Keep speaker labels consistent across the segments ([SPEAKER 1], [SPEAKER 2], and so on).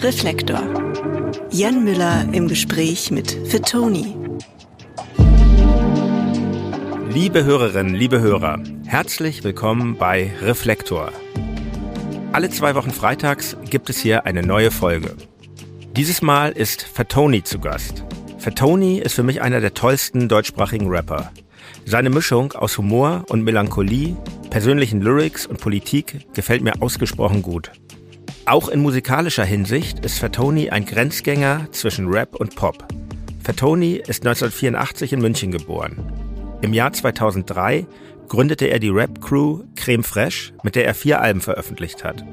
[SPEAKER 1] Reflektor. Jan Müller im Gespräch mit Fitoni.
[SPEAKER 2] Liebe Hörerinnen, liebe Hörer, herzlich willkommen bei Reflektor. Alle zwei Wochen freitags gibt es hier eine neue Folge. Dieses Mal ist Fatoni zu Gast. Fatoni ist für mich einer der tollsten deutschsprachigen Rapper. Seine Mischung aus Humor und Melancholie, persönlichen Lyrics und Politik gefällt mir ausgesprochen gut. Auch in musikalischer Hinsicht ist Fatoni ein Grenzgänger zwischen Rap und Pop. Fatoni ist 1984 in München geboren. Im Jahr 2003 gründete er die Rap-Crew Creme Fraiche, mit der er vier Alben veröffentlicht hat.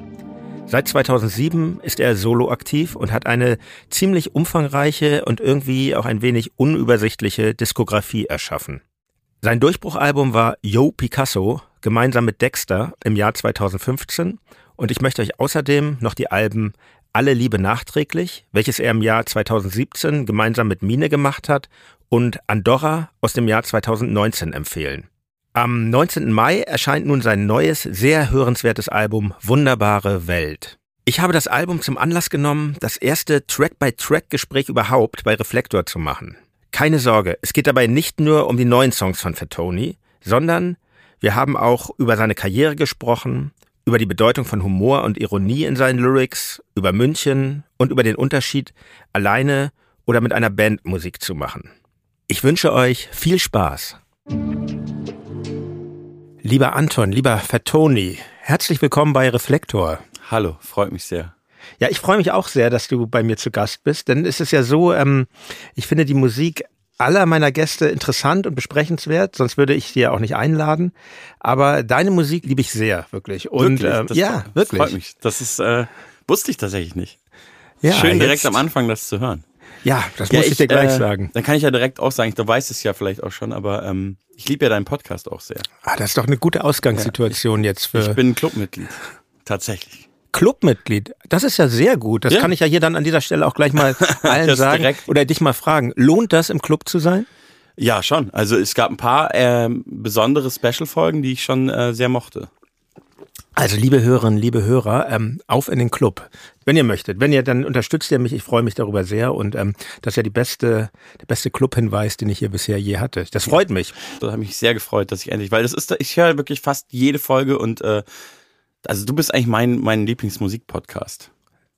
[SPEAKER 2] Seit 2007 ist er solo aktiv und hat eine ziemlich umfangreiche und irgendwie auch ein wenig unübersichtliche Diskografie erschaffen. Sein Durchbruchalbum war Yo Picasso gemeinsam mit Dexter im Jahr 2015 und ich möchte euch außerdem noch die Alben Alle Liebe nachträglich, welches er im Jahr 2017 gemeinsam mit Mine gemacht hat, und Andorra aus dem Jahr 2019 empfehlen. Am 19. Mai erscheint nun sein neues, sehr hörenswertes Album Wunderbare Welt. Ich habe das Album zum Anlass genommen, das erste Track-by-Track-Gespräch überhaupt bei Reflektor zu machen. Keine Sorge, es geht dabei nicht nur um die neuen Songs von Fatoni, sondern wir haben auch über seine Karriere gesprochen, über die Bedeutung von Humor und Ironie in seinen Lyrics, über München und über den Unterschied, alleine oder mit einer Band Musik zu machen. Ich wünsche euch viel Spaß. Lieber Anton, lieber Fatoni, herzlich willkommen bei Reflektor.
[SPEAKER 3] Hallo, freut mich sehr.
[SPEAKER 2] Ja, ich freue mich auch sehr, dass du bei mir zu Gast bist, denn es ist ja so, ähm, ich finde die Musik aller meiner Gäste interessant und besprechenswert, sonst würde ich sie ja auch nicht einladen. Aber deine Musik liebe ich sehr, wirklich. Und
[SPEAKER 3] wirklich?
[SPEAKER 2] Ähm, ja, wirklich.
[SPEAKER 3] Freut mich. Das ist äh, wusste ich tatsächlich nicht. Ja, Schön direkt jetzt, am Anfang das zu hören.
[SPEAKER 2] Ja, das ja, muss ich, ich, dir gleich äh, sagen.
[SPEAKER 3] Dann kann ich ja direkt auch sagen, du weißt es ja vielleicht auch schon, aber ähm, ich liebe ja deinen Podcast auch sehr.
[SPEAKER 2] Ah, das ist doch eine gute Ausgangssituation
[SPEAKER 3] ja,
[SPEAKER 2] ich, jetzt für.
[SPEAKER 3] Ich bin Clubmitglied. Tatsächlich.
[SPEAKER 2] Clubmitglied. Das ist ja sehr gut. Das ja. kann ich ja hier dann an dieser Stelle auch gleich mal allen sagen direkt. oder dich mal fragen. Lohnt das im Club zu sein?
[SPEAKER 3] Ja, schon. Also es gab ein paar äh, besondere Special-Folgen, die ich schon äh, sehr mochte.
[SPEAKER 2] Also liebe Hörerinnen, liebe Hörer, ähm, auf in den Club, wenn ihr möchtet. Wenn ihr, dann unterstützt ihr mich. Ich freue mich darüber sehr und ähm, das ist ja die beste, der beste Club-Hinweis, den ich hier bisher je hatte. Das freut mich.
[SPEAKER 3] Das hat mich sehr gefreut, dass ich endlich, weil das ist, ich höre wirklich fast jede Folge und äh, also du bist eigentlich mein mein Lieblingsmusik-Podcast.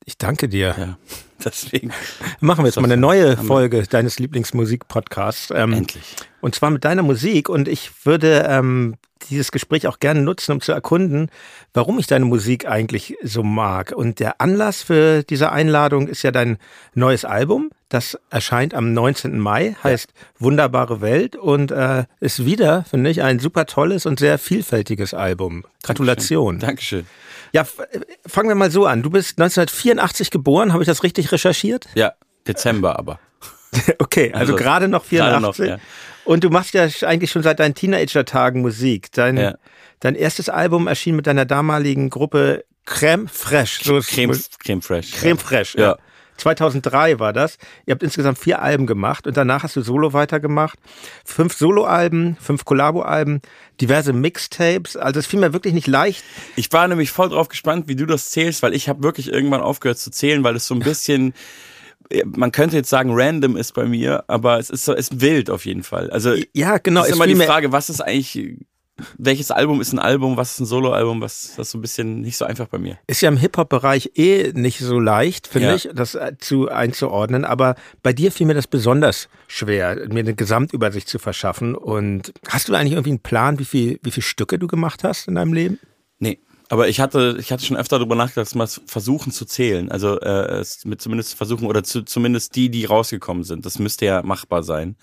[SPEAKER 2] Ich danke dir.
[SPEAKER 3] Ja, deswegen.
[SPEAKER 2] Machen wir jetzt mal eine neue Folge deines Lieblingsmusik-Podcasts.
[SPEAKER 3] Ähm, Endlich.
[SPEAKER 2] Und zwar mit deiner Musik. Und ich würde ähm, dieses Gespräch auch gerne nutzen, um zu erkunden, warum ich deine Musik eigentlich so mag. Und der Anlass für diese Einladung ist ja dein neues Album. Das erscheint am 19. Mai, heißt ja. Wunderbare Welt und äh, ist wieder, finde ich, ein super tolles und sehr vielfältiges Album. Gratulation.
[SPEAKER 3] Dankeschön. Dankeschön.
[SPEAKER 2] Ja, äh, fangen wir mal so an. Du bist 1984 geboren, habe ich das richtig recherchiert?
[SPEAKER 3] Ja, Dezember aber.
[SPEAKER 2] okay, also, also gerade noch 84. Noch, ja. Und du machst ja eigentlich schon seit deinen Teenager-Tagen Musik. Dein, ja. dein erstes Album erschien mit deiner damaligen Gruppe Crème Fresh.
[SPEAKER 3] So Crème, Crème Fresh.
[SPEAKER 2] Crème Fresh, ja. ja. 2003 war das. Ihr habt insgesamt vier Alben gemacht und danach hast du Solo weitergemacht. Fünf Solo-Alben, fünf Kollabo-Alben, diverse Mixtapes. Also es fiel mir wirklich nicht leicht.
[SPEAKER 3] Ich war nämlich voll drauf gespannt, wie du das zählst, weil ich habe wirklich irgendwann aufgehört zu zählen, weil es so ein bisschen man könnte jetzt sagen, random ist bei mir, aber es ist so, es ist wild auf jeden Fall. Also
[SPEAKER 2] ja, genau.
[SPEAKER 3] Ist immer die Frage, was ist eigentlich, welches Album ist ein Album, was ist ein Soloalbum, was das ist so ein bisschen nicht so einfach bei mir.
[SPEAKER 2] Ist ja im Hip-Hop-Bereich eh nicht so leicht, finde ja. ich, das äh, zu einzuordnen, aber bei dir fiel mir das besonders schwer, mir eine Gesamtübersicht zu verschaffen. Und hast du eigentlich irgendwie einen Plan, wie viel, wie viele Stücke du gemacht hast in deinem Leben?
[SPEAKER 3] Aber ich hatte, ich hatte schon öfter darüber nachgedacht, mal versuchen zu zählen. Also äh, es mit zumindest versuchen oder zu, zumindest die, die rausgekommen sind. Das müsste ja machbar sein.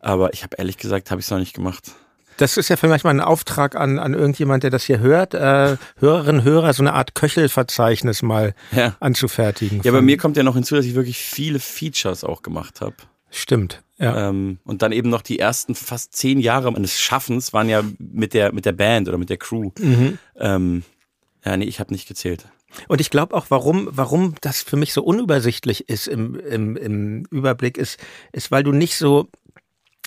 [SPEAKER 3] Aber ich habe ehrlich gesagt, habe ich es noch nicht gemacht.
[SPEAKER 2] Das ist ja vielleicht mal ein Auftrag an, an irgendjemand, der das hier hört, äh, Hörerinnen, Hörer, so eine Art Köchelverzeichnis mal ja. anzufertigen.
[SPEAKER 3] Ja, bei mir kommt ja noch hinzu, dass ich wirklich viele Features auch gemacht habe.
[SPEAKER 2] Stimmt. Ja.
[SPEAKER 3] Ähm, und dann eben noch die ersten fast zehn Jahre meines Schaffens waren ja mit der, mit der Band oder mit der Crew. Mhm. Ähm, ja, nee, ich habe nicht gezählt.
[SPEAKER 2] Und ich glaube auch, warum, warum das für mich so unübersichtlich ist im, im, im Überblick, ist, ist, weil du nicht so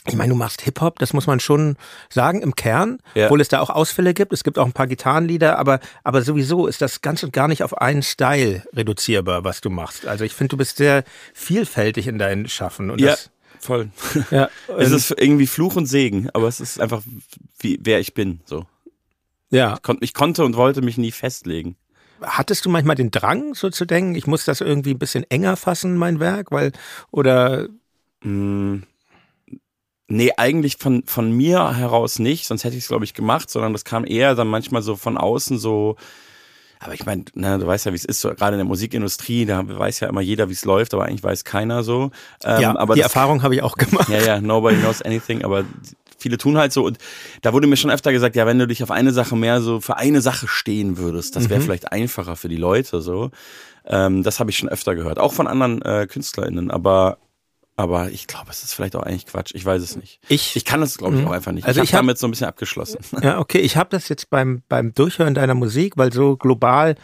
[SPEAKER 2] ich meine, du machst Hip-Hop, das muss man schon sagen, im Kern, ja. obwohl es da auch Ausfälle gibt. Es gibt auch ein paar Gitarrenlieder, aber, aber sowieso ist das ganz und gar nicht auf einen Style reduzierbar, was du machst. Also ich finde, du bist sehr vielfältig in deinem Schaffen. Und
[SPEAKER 3] ja,
[SPEAKER 2] das,
[SPEAKER 3] voll. Ja, es ist irgendwie Fluch und Segen, aber es ist einfach, wie, wer ich bin, so. Ja. Ich, kon ich konnte und wollte mich nie festlegen.
[SPEAKER 2] Hattest du manchmal den Drang, so zu denken, ich muss das irgendwie ein bisschen enger fassen, mein Werk, weil, oder?
[SPEAKER 3] Mm, nee, eigentlich von, von mir heraus nicht, sonst hätte ich es, glaube ich, gemacht, sondern das kam eher dann manchmal so von außen so, aber ich meine, ne, du weißt ja, wie es ist, so, gerade in der Musikindustrie, da weiß ja immer jeder, wie es läuft, aber eigentlich weiß keiner so.
[SPEAKER 2] Ähm, ja, aber die das, Erfahrung habe ich auch gemacht.
[SPEAKER 3] Ja, ja, nobody knows anything, aber viele tun halt so und da wurde mir schon öfter gesagt, ja, wenn du dich auf eine Sache mehr so für eine Sache stehen würdest, das wäre mhm. vielleicht einfacher für die Leute so. Ähm, das habe ich schon öfter gehört, auch von anderen äh, KünstlerInnen, aber aber ich glaube, es ist vielleicht auch eigentlich Quatsch. Ich weiß es nicht. Ich, ich kann es, glaube ich, mhm. auch einfach nicht. Also ich habe hab damit so ein bisschen abgeschlossen.
[SPEAKER 2] Ja, okay. Ich habe das jetzt beim, beim Durchhören deiner Musik, weil so global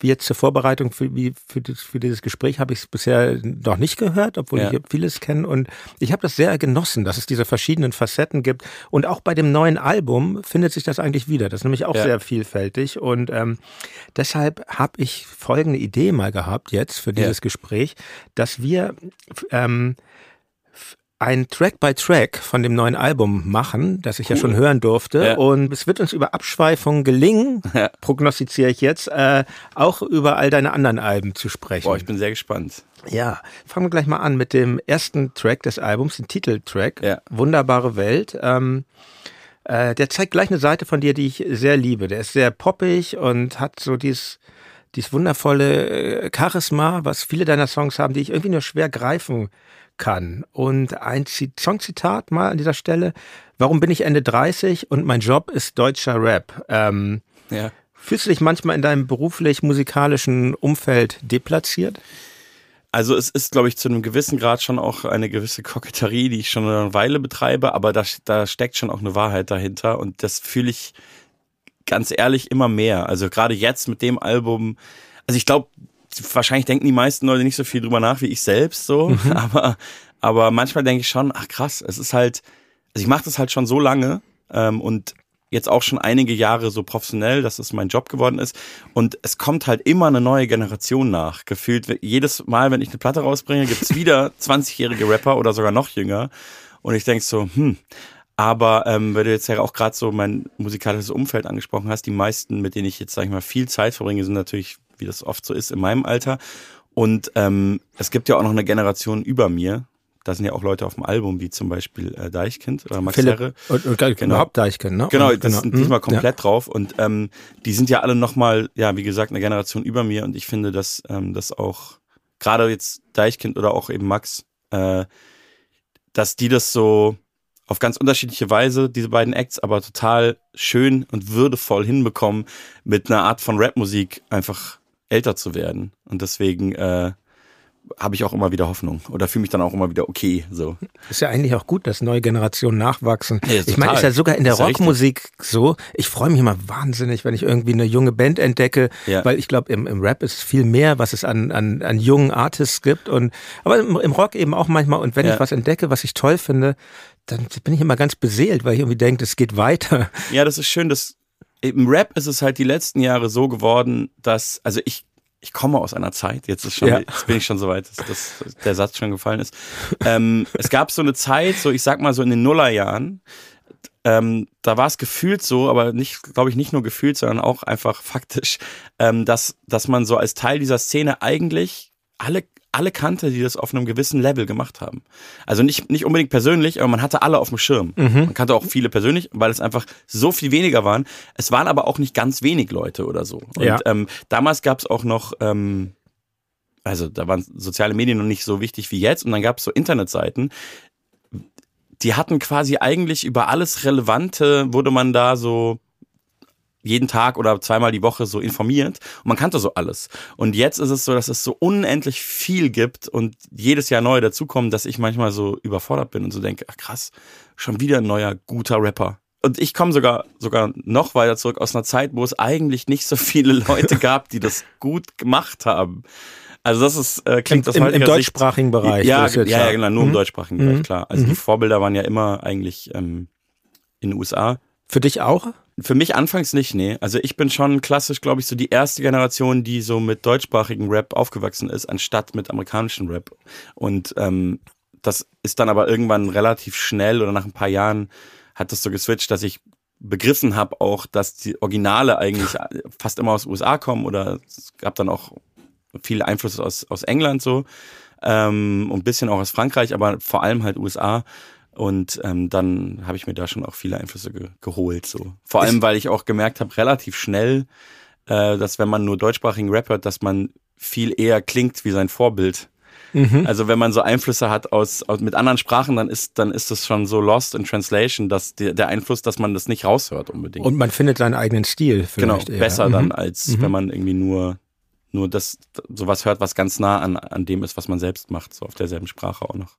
[SPEAKER 2] wie jetzt zur Vorbereitung für, wie, für, das, für dieses Gespräch habe ich es bisher noch nicht gehört, obwohl ja. ich vieles kenne. Und ich habe das sehr genossen, dass es diese verschiedenen Facetten gibt. Und auch bei dem neuen Album findet sich das eigentlich wieder. Das ist nämlich auch ja. sehr vielfältig. Und ähm, deshalb habe ich folgende Idee mal gehabt jetzt für dieses ja. Gespräch, dass wir ähm, ein Track by Track von dem neuen Album machen, das ich cool. ja schon hören durfte. Ja. Und es wird uns über Abschweifungen gelingen, ja. prognostiziere ich jetzt, äh, auch über all deine anderen Alben zu sprechen.
[SPEAKER 3] Boah, ich bin sehr gespannt.
[SPEAKER 2] Ja, fangen wir gleich mal an mit dem ersten Track des Albums, den Titeltrack, ja. Wunderbare Welt. Ähm, äh, der zeigt gleich eine Seite von dir, die ich sehr liebe. Der ist sehr poppig und hat so dieses dieses wundervolle äh, Charisma, was viele deiner Songs haben, die ich irgendwie nur schwer greifen kann. Und ein Songzitat mal an dieser Stelle. Warum bin ich Ende 30 und mein Job ist deutscher Rap? Ähm, ja. Fühlst du dich manchmal in deinem beruflich-musikalischen Umfeld deplatziert?
[SPEAKER 3] Also es ist, glaube ich, zu einem gewissen Grad schon auch eine gewisse Koketterie, die ich schon eine Weile betreibe, aber da, da steckt schon auch eine Wahrheit dahinter und das fühle ich ganz ehrlich immer mehr. Also gerade jetzt mit dem Album, also ich glaube, wahrscheinlich denken die meisten Leute nicht so viel drüber nach wie ich selbst so, mhm. aber aber manchmal denke ich schon, ach krass, es ist halt, also ich mache das halt schon so lange ähm, und jetzt auch schon einige Jahre so professionell, dass es mein Job geworden ist. Und es kommt halt immer eine neue Generation nach. Gefühlt jedes Mal, wenn ich eine Platte rausbringe, gibt's wieder 20-jährige Rapper oder sogar noch jünger. Und ich denk so, hm. Aber ähm, weil du jetzt ja auch gerade so mein musikalisches Umfeld angesprochen hast, die meisten, mit denen ich jetzt, sag ich mal, viel Zeit verbringe, sind natürlich wie das oft so ist in meinem Alter. Und ähm, es gibt ja auch noch eine Generation über mir. Da sind ja auch Leute auf dem Album, wie zum Beispiel äh, Deichkind oder Max Philipp, Herre.
[SPEAKER 2] Und, und genau. überhaupt Deichkind, ne?
[SPEAKER 3] Genau, das genau. sind diesmal mhm. komplett ja. drauf. Und ähm, die sind ja alle nochmal, ja, wie gesagt, eine Generation über mir. Und ich finde, dass ähm, das auch, gerade jetzt Deichkind oder auch eben Max, äh, dass die das so auf ganz unterschiedliche Weise, diese beiden Acts, aber total schön und würdevoll hinbekommen, mit einer Art von Rapmusik einfach älter zu werden. Und deswegen äh, habe ich auch immer wieder Hoffnung oder fühle mich dann auch immer wieder okay. So.
[SPEAKER 2] Ist ja eigentlich auch gut, dass neue Generationen nachwachsen. Ja, ich meine, ist ja sogar in der Rockmusik ja so. Ich freue mich immer wahnsinnig, wenn ich irgendwie eine junge Band entdecke, ja. weil ich glaube, im, im Rap ist viel mehr, was es an, an, an jungen Artists gibt. Und aber im, im Rock eben auch manchmal. Und wenn ich was entdecke, was ich toll finde, dann bin ich immer ganz beseelt, weil ich irgendwie denke, es geht weiter.
[SPEAKER 3] Ja, das ist schön, dass im Rap ist es halt die letzten Jahre so geworden, dass, also ich, ich komme aus einer Zeit, jetzt ist schon, ja. jetzt bin ich schon so weit, dass, dass der Satz schon gefallen ist. Ähm, es gab so eine Zeit, so ich sag mal so in den Nullerjahren, ähm, da war es gefühlt so, aber nicht, glaube ich, nicht nur gefühlt, sondern auch einfach faktisch, ähm, dass, dass man so als Teil dieser Szene eigentlich alle alle kannte, die das auf einem gewissen Level gemacht haben. Also nicht, nicht unbedingt persönlich, aber man hatte alle auf dem Schirm. Mhm. Man kannte auch viele persönlich, weil es einfach so viel weniger waren. Es waren aber auch nicht ganz wenig Leute oder so. Und ja. ähm, damals gab es auch noch, ähm, also da waren soziale Medien noch nicht so wichtig wie jetzt und dann gab es so Internetseiten, die hatten quasi eigentlich über alles Relevante, wurde man da so jeden Tag oder zweimal die Woche so informiert und man kannte so alles. Und jetzt ist es so, dass es so unendlich viel gibt und jedes Jahr neue dazukommen, dass ich manchmal so überfordert bin und so denke, ach krass, schon wieder ein neuer guter Rapper. Und ich komme sogar sogar noch weiter zurück aus einer Zeit, wo es eigentlich nicht so viele Leute gab, die das gut gemacht haben. Also das ist äh, klingt
[SPEAKER 2] Im,
[SPEAKER 3] aus
[SPEAKER 2] im, im deutschsprachigen
[SPEAKER 3] Sicht,
[SPEAKER 2] Bereich.
[SPEAKER 3] Ja,
[SPEAKER 2] das
[SPEAKER 3] ja, ja, genau, nur im
[SPEAKER 2] Mhm.
[SPEAKER 3] deutschsprachigen Bereich, klar. Also
[SPEAKER 2] Mhm.
[SPEAKER 3] die Vorbilder waren ja immer eigentlich ähm, in den USA.
[SPEAKER 2] Für dich auch?
[SPEAKER 3] Für mich anfangs nicht, nee. Also ich bin schon klassisch, glaube ich, so die erste Generation, die so mit deutschsprachigen Rap aufgewachsen ist, anstatt mit amerikanischem Rap. Und ähm, das ist dann aber irgendwann relativ schnell oder nach ein paar Jahren hat das so geswitcht, dass ich begriffen habe auch, dass die Originale eigentlich fast immer aus den USA kommen oder es gab dann auch viele Einflüsse aus, aus England so ähm, und ein bisschen auch aus Frankreich, aber vor allem halt USA. Und ähm, dann habe ich mir da schon auch viele Einflüsse ge geholt. So. Vor allem, weil ich auch gemerkt habe, relativ schnell, äh, dass wenn man nur deutschsprachigen Rap hört, dass man viel eher klingt wie sein Vorbild.
[SPEAKER 2] Mhm.
[SPEAKER 3] Also wenn man so Einflüsse hat aus, aus mit anderen Sprachen, dann ist dann ist das schon so lost in translation, dass die, der Einfluss, dass man das nicht raushört unbedingt.
[SPEAKER 2] Und man findet seinen eigenen Stil
[SPEAKER 3] genau,
[SPEAKER 2] vielleicht eher.
[SPEAKER 3] besser
[SPEAKER 2] Mhm.
[SPEAKER 3] dann als
[SPEAKER 2] Mhm.
[SPEAKER 3] wenn man irgendwie nur nur das sowas hört, was ganz nah an an dem ist, was man selbst macht, so auf derselben Sprache auch noch.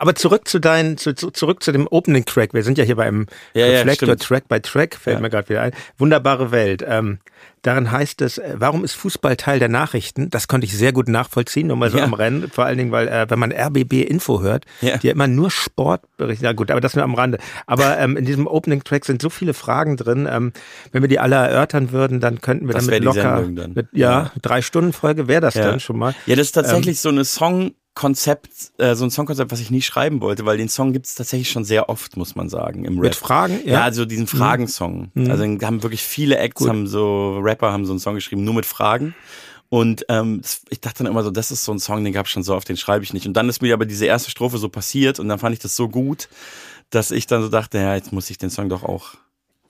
[SPEAKER 2] Aber zurück zu deinen, zu, zu, zurück zu dem Opening Track. Wir sind ja hier beim
[SPEAKER 3] Ja, ja,
[SPEAKER 2] Reflektor
[SPEAKER 3] stimmt.
[SPEAKER 2] Track by Track, fällt
[SPEAKER 3] Ja.
[SPEAKER 2] mir gerade wieder ein. Wunderbare Welt. Ähm, darin heißt es, äh, warum ist Fußball Teil der Nachrichten? Das konnte ich sehr gut nachvollziehen, nur mal so
[SPEAKER 3] Ja.
[SPEAKER 2] am Rennen. Vor allen Dingen, weil äh, wenn man RBB Info hört,
[SPEAKER 3] Ja.
[SPEAKER 2] die ja immer nur Sport berichten. Ja gut, aber das nur am Rande. Aber ähm, in diesem Opening Track sind so viele Fragen drin. Ähm, wenn wir die alle erörtern würden, dann könnten wir
[SPEAKER 3] Das
[SPEAKER 2] damit locker mit ja,
[SPEAKER 3] Ja.
[SPEAKER 2] drei Stunden Folge wäre das
[SPEAKER 3] Ja.
[SPEAKER 2] dann schon mal.
[SPEAKER 3] Ja, das ist tatsächlich
[SPEAKER 2] Ähm,
[SPEAKER 3] so eine Songkonzept, äh, so ein Songkonzept, was ich nie schreiben wollte, weil den Song gibt es tatsächlich schon sehr oft, muss man sagen, im Rap.
[SPEAKER 2] Mit Fragen,
[SPEAKER 3] Ja,
[SPEAKER 2] ja.
[SPEAKER 3] also diesen Fragensong.
[SPEAKER 2] Mhm.
[SPEAKER 3] Also haben wirklich viele Acts,
[SPEAKER 2] Gut.
[SPEAKER 3] haben so Rapper haben so einen Song geschrieben, nur mit Fragen. Und ähm, ich dachte dann immer so, das ist so ein Song, den gab es schon so oft, den schreibe ich nicht. Und dann ist mir aber diese erste Strophe so passiert und dann fand ich das so gut, dass ich dann so dachte, ja, jetzt muss ich den Song doch auch.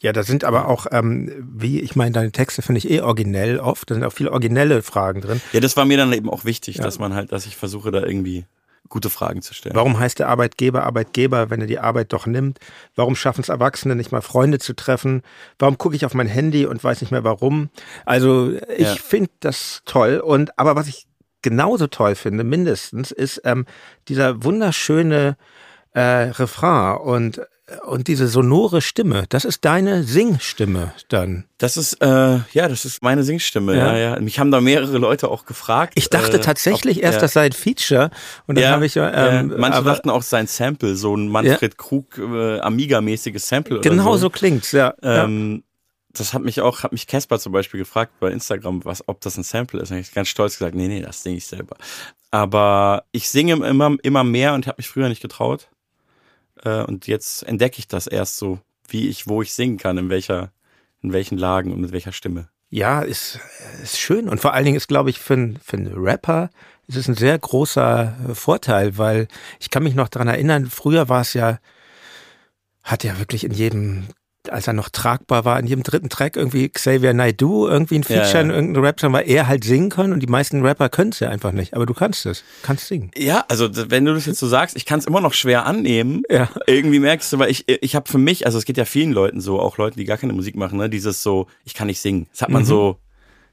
[SPEAKER 2] Ja, da sind aber auch, ähm, wie, ich meine, deine Texte finde ich eh originell oft. Da sind auch viele originelle Fragen drin.
[SPEAKER 3] Ja, das war mir dann eben auch wichtig,
[SPEAKER 2] Ja.
[SPEAKER 3] dass man halt, dass ich versuche, da irgendwie gute Fragen zu stellen.
[SPEAKER 2] Warum heißt der Arbeitgeber Arbeitgeber, wenn er die Arbeit doch nimmt? Warum schaffen es Erwachsene nicht mal Freunde zu treffen? Warum gucke ich auf mein Handy und weiß nicht mehr warum? Also ich
[SPEAKER 3] Ja.
[SPEAKER 2] finde das toll. Und aber was ich genauso toll finde, mindestens, ist ähm, dieser wunderschöne äh, Refrain und und diese sonore Stimme. Das ist deine Singstimme dann.
[SPEAKER 3] Das ist, äh, ja, das ist meine Singstimme.
[SPEAKER 2] Ja.
[SPEAKER 3] Ja, ja. Mich haben da mehrere Leute auch gefragt.
[SPEAKER 2] Ich dachte
[SPEAKER 3] äh,
[SPEAKER 2] tatsächlich
[SPEAKER 3] ob-
[SPEAKER 2] erst,
[SPEAKER 3] ja.
[SPEAKER 2] das sei ein Feature. Und dann
[SPEAKER 3] ja,
[SPEAKER 2] habe ich ähm,
[SPEAKER 3] ja. manche
[SPEAKER 2] aber
[SPEAKER 3] dachten auch sein Sample, so ein Manfred Krug äh, Amiga-mäßiges Sample.
[SPEAKER 2] genau
[SPEAKER 3] oder
[SPEAKER 2] so klingt's, ja. ja.
[SPEAKER 3] Ähm, das hat mich auch, hat mich Casper zum Beispiel gefragt bei Instagram, was, ob das ein Sample ist. Und ich ganz stolz gesagt, nee, nee, das singe ich selber. Aber ich singe immer, immer mehr und habe mich früher nicht getraut. Äh, und jetzt entdecke ich das erst so, wie ich, wo ich singen kann, in welcher, in welchen Lagen und mit welcher Stimme.
[SPEAKER 2] Ja, ist, ist schön. Und vor allen Dingen ist, glaube ich, für, einen- für einen Rapper ist es ein sehr großer äh, Vorteil, weil ich kann mich noch daran erinnern, früher war es ja, hat ja wirklich in jedem, als er noch tragbar war, in jedem dritten Track irgendwie Xavier Naidoo irgendwie ein
[SPEAKER 3] Ja,
[SPEAKER 2] Feature in
[SPEAKER 3] ja.
[SPEAKER 2] irgendeinem Rap-Song, weil er halt singen kann und die meisten Rapper können es ja einfach nicht. Aber du kannst es, kannst singen.
[SPEAKER 3] Ja, also wenn du das jetzt so sagst, ich kann es immer noch schwer annehmen.
[SPEAKER 2] Ja.
[SPEAKER 3] Irgendwie merkst du, weil ich, ich habe für mich, also es geht ja vielen Leuten so, auch Leuten, die gar keine Musik machen, ne, dieses so, ich kann nicht singen. Das hat man
[SPEAKER 2] Mhm.
[SPEAKER 3] so,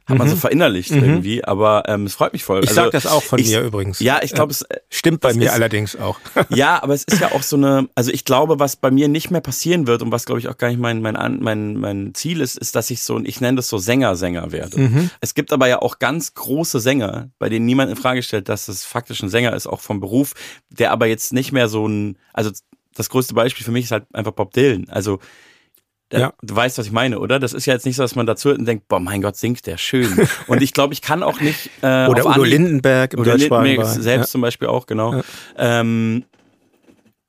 [SPEAKER 3] hat man so verinnerlicht
[SPEAKER 2] Mhm.
[SPEAKER 3] irgendwie, aber ähm, es freut mich voll.
[SPEAKER 2] Ich
[SPEAKER 3] also,
[SPEAKER 2] sag das auch von
[SPEAKER 3] ich,
[SPEAKER 2] mir übrigens.
[SPEAKER 3] Ja, ich glaube, es äh,
[SPEAKER 2] Stimmt bei mir
[SPEAKER 3] ist-
[SPEAKER 2] allerdings auch.
[SPEAKER 3] ja, aber es ist ja auch so eine, also ich glaube, was bei mir nicht mehr passieren wird und was glaube ich auch gar nicht mein, mein, mein, mein Ziel ist, ist, dass ich so, ich nenne das so Sänger-Sänger werde.
[SPEAKER 2] Mhm.
[SPEAKER 3] Es gibt aber ja auch ganz große Sänger, bei denen niemand in Frage stellt, dass es faktisch ein Sänger ist, auch vom Beruf, der aber jetzt nicht mehr so ein, also das größte Beispiel für mich ist halt einfach Bob Dylan. Also da-
[SPEAKER 2] Ja.
[SPEAKER 3] Du weißt, was ich meine, oder? Das ist ja jetzt nicht so, dass man dazu hört und denkt, boah, mein Gott, singt der schön. Und ich glaube, ich kann auch nicht. Äh,
[SPEAKER 2] Oder Udo Lindenberg im
[SPEAKER 3] oder
[SPEAKER 2] deutschsprachigen
[SPEAKER 3] Lindenberg selbst zum Beispiel auch, genau.
[SPEAKER 2] Ja.
[SPEAKER 3] Ähm,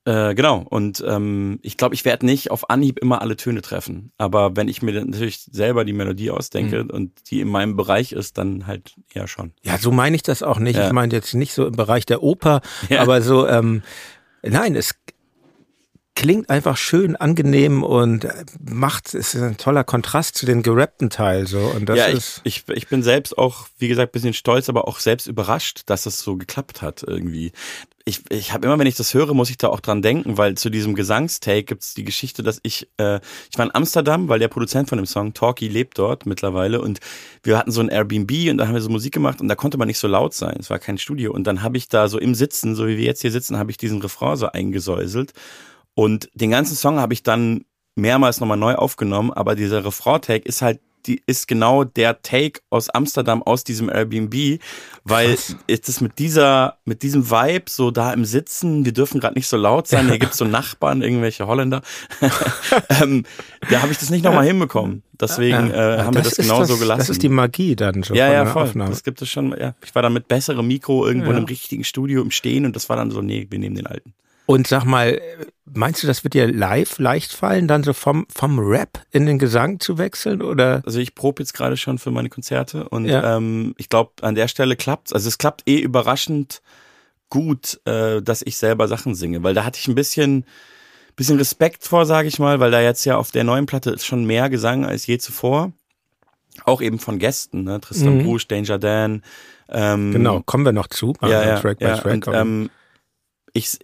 [SPEAKER 3] Äh, genau. Und ähm, ich glaube, ich werde nicht auf Anhieb immer alle Töne treffen. Aber wenn ich mir natürlich selber die Melodie ausdenke
[SPEAKER 2] Mhm.
[SPEAKER 3] und die in meinem Bereich ist, dann halt eher schon.
[SPEAKER 2] Ja, so meine ich das auch nicht.
[SPEAKER 3] Ja.
[SPEAKER 2] Ich meine jetzt nicht so im Bereich der Oper,
[SPEAKER 3] Ja.
[SPEAKER 2] aber so, ähm, nein, es klingt einfach schön angenehm und äh, macht, ist ein toller Kontrast zu den gerappten Teil so. Und das
[SPEAKER 3] ja, ich,
[SPEAKER 2] ist.
[SPEAKER 3] ich, ich bin selbst auch, wie gesagt, bisschen stolz, aber auch selbst überrascht, dass es so geklappt hat irgendwie. Ich, ich habe immer, wenn ich das höre, muss ich da auch dran denken, weil zu diesem Gesangstake gibt's die Geschichte, dass ich, äh, ich war in Amsterdam, weil der Produzent von dem Song, Talkie, lebt dort mittlerweile und wir hatten so ein Airbnb und da haben wir so Musik gemacht und da konnte man nicht so laut sein, es war kein Studio und dann habe ich da so im Sitzen, so wie wir jetzt hier sitzen, habe ich diesen Refrain so eingesäuselt und den ganzen Song habe ich dann mehrmals nochmal neu aufgenommen, aber dieser Refrain-Take ist halt, die ist genau der Take aus Amsterdam, aus diesem Airbnb, weil
[SPEAKER 2] Krass.
[SPEAKER 3] ist es mit dieser, mit diesem Vibe so da im Sitzen, wir dürfen gerade nicht so laut sein, hier gibt's so Nachbarn, irgendwelche Holländer, ähm, da habe ich das nicht nochmal hinbekommen. Deswegen äh, haben wir das
[SPEAKER 2] ist
[SPEAKER 3] genauso
[SPEAKER 2] das,
[SPEAKER 3] gelassen.
[SPEAKER 2] Das ist die Magie dann schon
[SPEAKER 3] ja,
[SPEAKER 2] von
[SPEAKER 3] ja, voll.
[SPEAKER 2] Aufnahme.
[SPEAKER 3] Das gibt es schon. Ja. Ich war dann mit besserem Mikro irgendwo
[SPEAKER 2] Ja.
[SPEAKER 3] in einem richtigen Studio im Stehen und das war dann so, nee, wir nehmen den alten.
[SPEAKER 2] Und sag mal, meinst du, das wird dir live leicht fallen, dann so vom, vom Rap in den Gesang zu wechseln? Oder?
[SPEAKER 3] Also ich probe jetzt gerade schon für meine Konzerte und
[SPEAKER 2] Ja.
[SPEAKER 3] ähm, ich glaube, an der Stelle klappt's. Also es klappt eh überraschend gut, äh, dass ich selber Sachen singe, weil da hatte ich ein bisschen, bisschen Respekt vor, sage ich mal, weil da jetzt ja auf der neuen Platte ist schon mehr Gesang als je zuvor. Auch eben von Gästen, ne? Tristan
[SPEAKER 2] Mhm.
[SPEAKER 3] Bruce, Danger Dan. Ähm,
[SPEAKER 2] Genau, kommen wir noch zu.
[SPEAKER 3] Ja, ja,
[SPEAKER 2] Track by
[SPEAKER 3] ja.
[SPEAKER 2] Track.
[SPEAKER 3] Und, ähm, ich,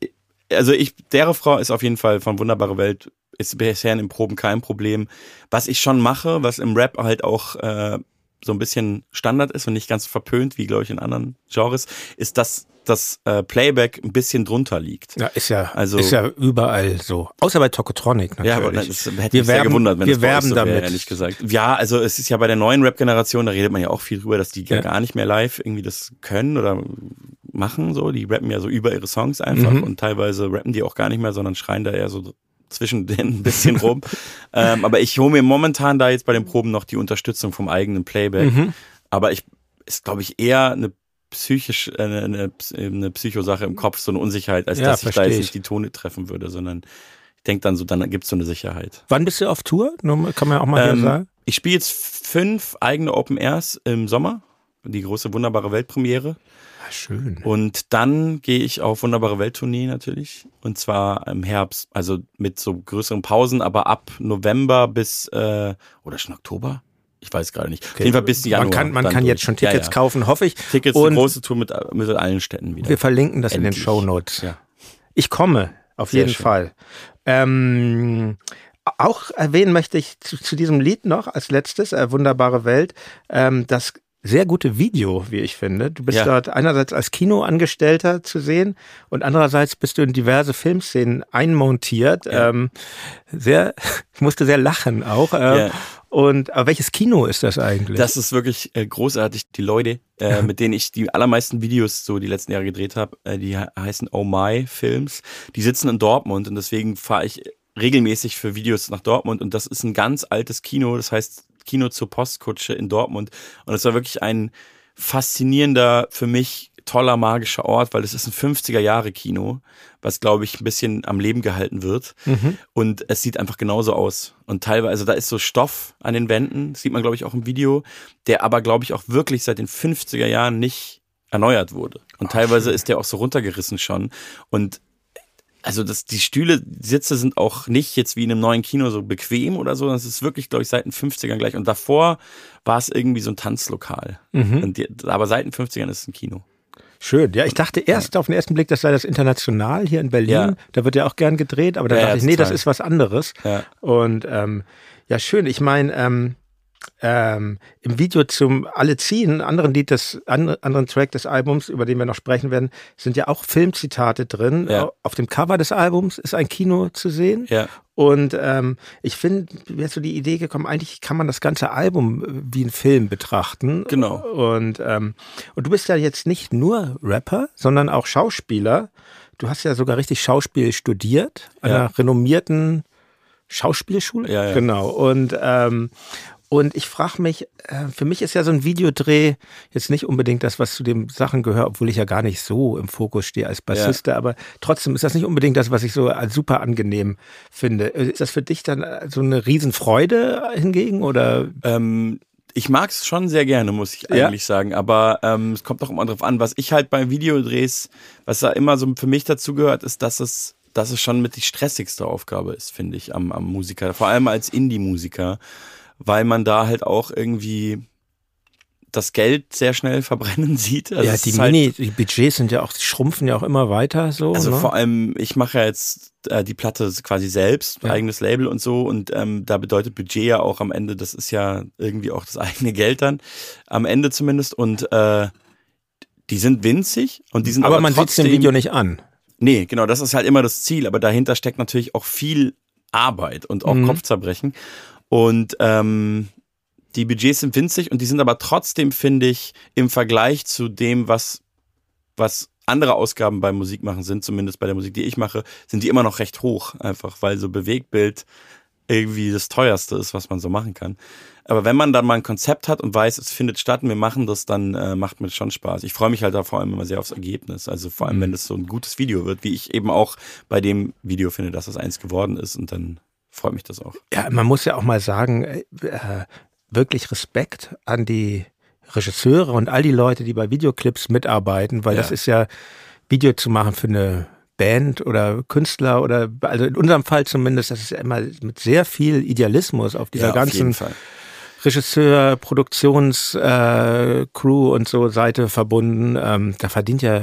[SPEAKER 3] also ich, der Frau ist auf jeden Fall von Wunderbare Welt, ist bisher in Proben kein Problem. Was ich schon mache, was im Rap halt auch äh, so ein bisschen Standard ist und nicht ganz verpönt, wie glaube ich in anderen Genres, ist, dass das äh, Playback ein bisschen drunter liegt.
[SPEAKER 2] ja, ist ja,
[SPEAKER 3] also-
[SPEAKER 2] ist ja überall so. Außer bei Tokotronic natürlich.
[SPEAKER 3] Ja, aber das hätte
[SPEAKER 2] Wir
[SPEAKER 3] mich sehr
[SPEAKER 2] werben-
[SPEAKER 3] gewundert, wenn
[SPEAKER 2] wir
[SPEAKER 3] euch
[SPEAKER 2] werben
[SPEAKER 3] so wäre,
[SPEAKER 2] damit.
[SPEAKER 3] ehrlich gesagt. Ja, also es ist ja bei der neuen Rap-Generation, da redet man ja auch viel drüber, dass die. Ja. gar nicht mehr live irgendwie das können oder machen so. Die rappen ja so über ihre Songs einfach
[SPEAKER 2] Mhm.
[SPEAKER 3] und teilweise rappen die auch gar nicht mehr, sondern schreien da eher so zwischen denen ein bisschen rum. ähm, aber ich hole mir momentan da jetzt bei den Proben noch die Unterstützung vom eigenen Playback.
[SPEAKER 2] Mhm.
[SPEAKER 3] Aber ich ist, glaube ich, eher eine psychisch äh, eine, eine, Psychosache im Kopf, so eine Unsicherheit, als
[SPEAKER 2] Ja,
[SPEAKER 3] dass ich da jetzt
[SPEAKER 2] ich.
[SPEAKER 3] nicht die Tone treffen würde, sondern ich denke dann so, dann gibt's so eine Sicherheit.
[SPEAKER 2] Wann bist du auf Tour? Kann man ja auch mal
[SPEAKER 3] Ähm,
[SPEAKER 2] hier sagen.
[SPEAKER 3] Ich spiele jetzt fünf eigene Open Airs im Sommer, die große wunderbare Weltpremiere.
[SPEAKER 2] Schön.
[SPEAKER 3] Und dann gehe ich auf wunderbare Welttournee natürlich. Und zwar im Herbst, also mit so größeren Pausen, aber ab November bis äh, oder schon Oktober? Ich weiß gerade nicht. Auf jeden Fall bis Januar.
[SPEAKER 2] Man kann, man kann
[SPEAKER 3] durch.
[SPEAKER 2] jetzt schon Tickets
[SPEAKER 3] ja, ja.
[SPEAKER 2] kaufen, hoffe ich.
[SPEAKER 3] Tickets,
[SPEAKER 2] Und
[SPEAKER 3] eine große Tour mit, mit allen Städten wieder.
[SPEAKER 2] Wir verlinken das in den
[SPEAKER 3] Endlich.
[SPEAKER 2] Show Notes.
[SPEAKER 3] Ja.
[SPEAKER 2] Ich komme, auf
[SPEAKER 3] Sehr
[SPEAKER 2] jeden
[SPEAKER 3] schön.
[SPEAKER 2] Fall. Ähm, auch erwähnen möchte ich zu, zu diesem Lied noch als letztes, äh, Wunderbare Welt, ähm, das sehr gute Video, wie ich finde. Du bist
[SPEAKER 3] Ja.
[SPEAKER 2] dort einerseits als Kinoangestellter zu sehen und andererseits bist du in diverse Filmszenen einmontiert.
[SPEAKER 3] Ja.
[SPEAKER 2] Ähm, sehr, ich musste sehr lachen auch. Äh,
[SPEAKER 3] Ja.
[SPEAKER 2] Und aber welches Kino ist das eigentlich?
[SPEAKER 3] Das ist wirklich äh, großartig. Die Leute, äh, mit denen ich die allermeisten Videos so die letzten Jahre gedreht habe, äh, die he- heißen Oh My Films. Die sitzen in Dortmund und deswegen fahre ich regelmäßig für Videos nach Dortmund und das ist ein ganz altes Kino, das heißt Kino zur Postkutsche in Dortmund und es war wirklich ein faszinierender, für mich toller, magischer Ort, weil es ist ein 50er Jahre Kino, was glaube ich ein bisschen am Leben gehalten wird.
[SPEAKER 2] Mhm.
[SPEAKER 3] Und es sieht einfach genauso aus. Und teilweise, also da ist so Stoff an den Wänden, sieht man, glaube ich, auch im Video, der aber, glaube ich, auch wirklich seit den 50er Jahren nicht erneuert wurde. Und teilweise ist der auch so runtergerissen schon. Und also das, die Stühle, die Sitze sind auch nicht jetzt wie in einem neuen Kino so bequem oder so. Das ist wirklich, glaube ich, seit den 50ern gleich. Und davor war es irgendwie so ein Tanzlokal.
[SPEAKER 2] Mhm.
[SPEAKER 3] Die, aber seit den 50ern ist es ein Kino.
[SPEAKER 2] Schön. Ja, ich dachte erst auf den ersten Blick, das sei das International hier in Berlin.
[SPEAKER 3] Ja.
[SPEAKER 2] Da wird ja auch gern gedreht, aber da
[SPEAKER 3] Ja,
[SPEAKER 2] dachte ich, nee, das
[SPEAKER 3] total.
[SPEAKER 2] ist was anderes.
[SPEAKER 3] Ja.
[SPEAKER 2] Und ähm, ja, schön. Ich meine, ähm, ähm, im Video zum Alle ziehen, anderen Lied des an, anderen Track des Albums, über den wir noch sprechen werden, sind ja auch Filmzitate drin.
[SPEAKER 3] Ja.
[SPEAKER 2] Auf dem Cover des Albums ist ein Kino zu sehen.
[SPEAKER 3] Ja.
[SPEAKER 2] Und ähm, ich finde, mir ist so die Idee gekommen, eigentlich kann man das ganze Album äh, wie ein Film betrachten.
[SPEAKER 3] Genau.
[SPEAKER 2] Und, ähm, und du bist ja jetzt nicht nur Rapper, sondern auch Schauspieler. Du hast ja sogar richtig Schauspiel studiert an
[SPEAKER 3] Ja.
[SPEAKER 2] einer renommierten Schauspielschule.
[SPEAKER 3] Ja, ja.
[SPEAKER 2] Genau. Und, ähm, Und ich frage mich, äh, für mich ist ja so ein Videodreh jetzt nicht unbedingt das, was zu den Sachen gehört, obwohl ich ja gar nicht so im Fokus stehe als Bassiste, ja. aber trotzdem ist das nicht unbedingt das, was ich so als super angenehm finde. Ist das für dich dann so eine Riesenfreude hingegen oder?
[SPEAKER 3] Ähm, ich mag es schon sehr gerne, muss ich eigentlich ja. sagen. Aber ähm, es kommt auch immer drauf an. Was ich halt bei Videodrehs, was da immer so für mich dazu gehört, ist, dass es, dass es schon mit die stressigste Aufgabe ist, finde ich, am, am Musiker. Vor allem als Indie-Musiker. Weil man da halt auch irgendwie das Geld sehr schnell verbrennen sieht.
[SPEAKER 2] Also ja, die Mini, halt, die Budgets sind ja auch, die schrumpfen ja auch immer weiter so.
[SPEAKER 3] Also
[SPEAKER 2] ne?
[SPEAKER 3] vor allem, ich mache ja jetzt äh, die Platte quasi selbst, ja. eigenes Label und so und ähm, da bedeutet Budget ja auch am Ende, das ist ja irgendwie auch das eigene Geld dann, am Ende zumindest und äh, die sind winzig und die sind
[SPEAKER 2] aber,
[SPEAKER 3] aber
[SPEAKER 2] man sieht es dem Video nicht an.
[SPEAKER 3] Nee, genau, das ist halt immer das Ziel, aber dahinter steckt natürlich auch viel Arbeit und auch mhm. Kopfzerbrechen und ähm, die Budgets sind winzig und die sind aber trotzdem, finde ich, im Vergleich zu dem, was, was andere Ausgaben beim Musikmachen sind, zumindest bei der Musik, die ich mache, sind die immer noch recht hoch, einfach weil so Bewegbild irgendwie das teuerste ist, was man so machen kann. Aber wenn man dann mal ein Konzept hat und weiß, es findet statt und wir machen das, dann äh, macht mir das schon Spaß. Ich freue mich halt da vor allem immer sehr aufs Ergebnis. Also vor allem, mhm. wenn es so ein gutes Video wird, wie ich eben auch bei dem Video finde, dass es eins geworden ist und dann freut mich das auch.
[SPEAKER 2] Ja, man muss ja auch mal sagen, äh, wirklich Respekt an die Regisseure und all die Leute, die bei Videoclips mitarbeiten, weil ja. das ist ja Video zu machen für eine Band oder Künstler oder also in unserem Fall zumindest, das ist ja immer mit sehr viel Idealismus auf dieser ja, ganzen Regisseur, Produktions, äh, Crew und so Seite verbunden. Ähm, da verdient ja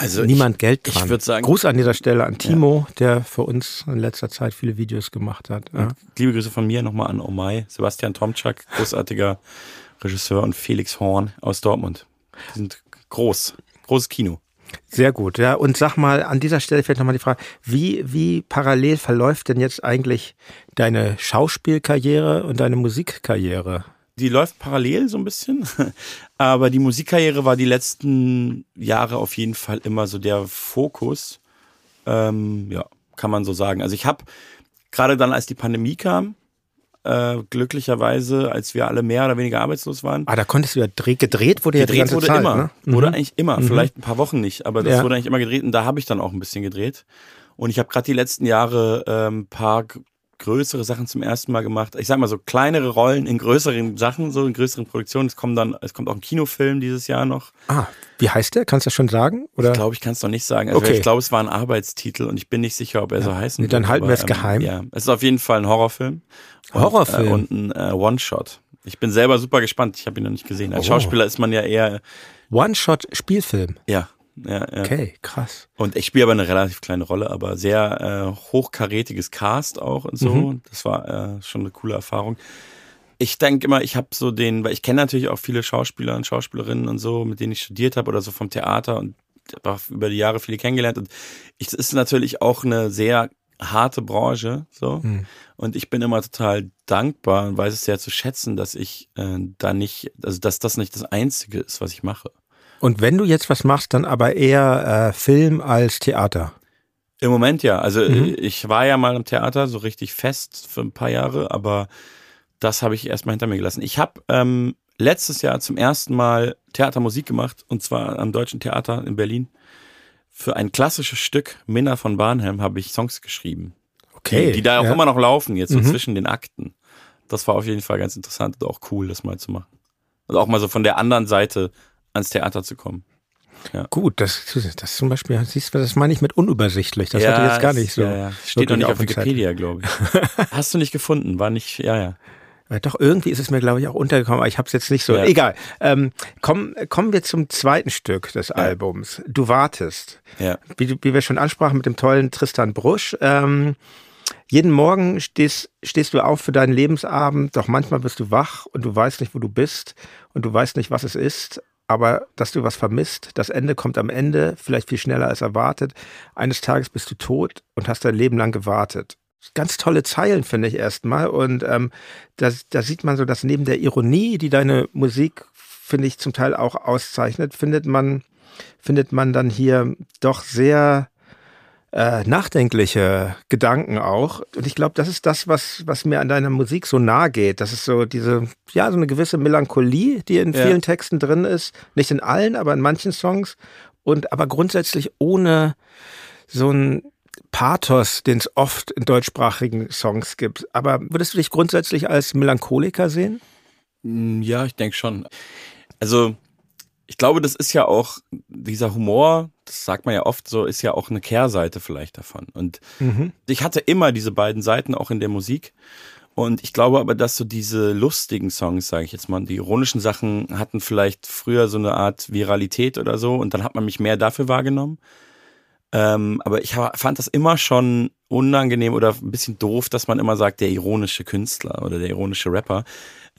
[SPEAKER 2] also niemand
[SPEAKER 3] ich,
[SPEAKER 2] Geld dran.
[SPEAKER 3] Ich würde sagen,
[SPEAKER 2] Gruß an dieser Stelle an Timo, ja. der für uns in letzter Zeit viele Videos gemacht hat. Ja.
[SPEAKER 3] Liebe Grüße von mir nochmal an Omai, Sebastian Tomczak, großartiger Regisseur und Felix Horn aus Dortmund. Die sind groß, großes Kino.
[SPEAKER 2] Sehr gut, ja. Und sag mal, an dieser Stelle vielleicht nochmal die Frage, wie, wie parallel verläuft denn jetzt eigentlich deine Schauspielkarriere und deine Musikkarriere?
[SPEAKER 3] Die läuft parallel so ein bisschen. Aber die Musikkarriere war die letzten Jahre auf jeden Fall immer so der Fokus. Ähm, ja, kann man so sagen. Also ich habe gerade dann, als die Pandemie kam, äh, glücklicherweise, als wir alle mehr oder weniger arbeitslos waren.
[SPEAKER 2] Ah, da konntest du ja dreh, gedreht, wurde
[SPEAKER 3] gedreht
[SPEAKER 2] ja die
[SPEAKER 3] wurde
[SPEAKER 2] Zeit,
[SPEAKER 3] immer,
[SPEAKER 2] ne?
[SPEAKER 3] mhm. wurde eigentlich immer, mhm. vielleicht ein paar Wochen nicht, aber das ja. wurde eigentlich immer gedreht und da habe ich dann auch ein bisschen gedreht. Und ich habe gerade die letzten Jahre ein ähm, paar größere Sachen zum ersten Mal gemacht. Ich sag mal so kleinere Rollen in größeren Sachen, so in größeren Produktionen. Es kommt dann, es kommt auch ein Kinofilm dieses Jahr noch.
[SPEAKER 2] Ah, wie heißt der? Kannst du das schon sagen? Oder?
[SPEAKER 3] Ich glaube, ich kann es noch nicht sagen. Also
[SPEAKER 2] okay.
[SPEAKER 3] Ich glaube, es war ein Arbeitstitel und ich bin nicht sicher, ob er ja. so heißen
[SPEAKER 2] nee, Dann halten wir es ähm, geheim.
[SPEAKER 3] Ja, es ist auf jeden Fall ein Horrorfilm.
[SPEAKER 2] Und, Horrorfilm? Äh,
[SPEAKER 3] und ein äh, One-Shot. Ich bin selber super gespannt. Ich habe ihn noch nicht gesehen. Als oh. Schauspieler ist man ja eher
[SPEAKER 2] One-Shot-Spielfilm.
[SPEAKER 3] Ja, ja, ja.
[SPEAKER 2] Okay, krass.
[SPEAKER 3] Und ich spiele aber eine relativ kleine Rolle, aber sehr äh, hochkarätiges Cast auch und so. Mhm. Das war äh, schon eine coole Erfahrung. Ich denke immer, ich habe so den, weil ich kenne natürlich auch viele Schauspieler und Schauspielerinnen und so, mit denen ich studiert habe oder so vom Theater und habe über die Jahre viele kennengelernt. Und das ist natürlich auch eine sehr harte Branche, so. Mhm. Und ich bin immer total dankbar und weiß es sehr zu schätzen, dass ich äh, da nicht, also dass das nicht das Einzige ist, was ich mache.
[SPEAKER 2] Und wenn du jetzt was machst, dann aber eher äh, Film als Theater?
[SPEAKER 3] Im Moment ja. Also mhm. ich war ja mal im Theater so richtig fest für ein paar Jahre, aber das habe ich erstmal hinter mir gelassen. Ich habe ähm, letztes Jahr zum ersten Mal Theatermusik gemacht und zwar am Deutschen Theater in Berlin. Für ein klassisches Stück Minna von Barnhelm habe ich Songs geschrieben.
[SPEAKER 2] Okay.
[SPEAKER 3] Die, die da auch ja. immer noch laufen, jetzt so mhm. zwischen den Akten. Das war auf jeden Fall ganz interessant und auch cool, das mal zu machen. Also auch mal so von der anderen Seite ans Theater zu kommen.
[SPEAKER 2] Ja. Gut, das, das zum Beispiel, siehst du, das meine ich mit unübersichtlich. Das ja, hatte ich jetzt gar nicht so. Ja.
[SPEAKER 3] Steht doch nicht auf Wikipedia, glaube ich. Hast du nicht gefunden, war nicht, ja, ja.
[SPEAKER 2] Doch, irgendwie ist es mir, glaube ich, auch untergekommen, aber ich habe es jetzt nicht so. Ja. Egal. Ähm, komm, kommen wir zum zweiten Stück des ja. Albums. Du wartest.
[SPEAKER 3] Ja.
[SPEAKER 2] Wie, wie wir schon ansprachen mit dem tollen Tristan Brusch. Ähm, jeden Morgen stehst, stehst du auf für deinen Lebensabend, doch manchmal bist du wach und du weißt nicht, wo du bist und du weißt nicht, was es ist aber dass du was vermisst. Das Ende kommt am Ende, vielleicht viel schneller als erwartet. Eines Tages bist du tot und hast dein Leben lang gewartet. Ganz tolle Zeilen, finde ich erstmal. Und ähm, da, da sieht man so, dass neben der Ironie, die deine Musik, finde ich, zum Teil auch auszeichnet, findet man, findet man dann hier doch sehr äh, nachdenkliche Gedanken auch. Und ich glaube, das ist das, was, was mir an deiner Musik so nahe geht. Das ist so diese, ja, so eine gewisse Melancholie, die in
[SPEAKER 3] Ja.
[SPEAKER 2] vielen Texten drin ist. Nicht in allen, aber in manchen Songs. Und aber grundsätzlich ohne so ein Pathos, den es oft in deutschsprachigen Songs gibt. Aber würdest du dich grundsätzlich als Melancholiker sehen?
[SPEAKER 3] Mm, Ja, ich denke schon. Also, ich glaube, das ist ja auch, dieser Humor, das sagt man ja oft so, ist ja auch eine Kehrseite vielleicht davon. Und ich hatte immer diese beiden Seiten auch in der Musik. Und ich glaube aber, dass so diese lustigen Songs, sage ich jetzt mal, die ironischen Sachen hatten vielleicht früher so eine Art Viralität oder so und dann hat man mich mehr dafür wahrgenommen. Ähm, aber ich fand das immer schon unangenehm oder ein bisschen doof, dass man immer sagt, der ironische Künstler oder der ironische Rapper.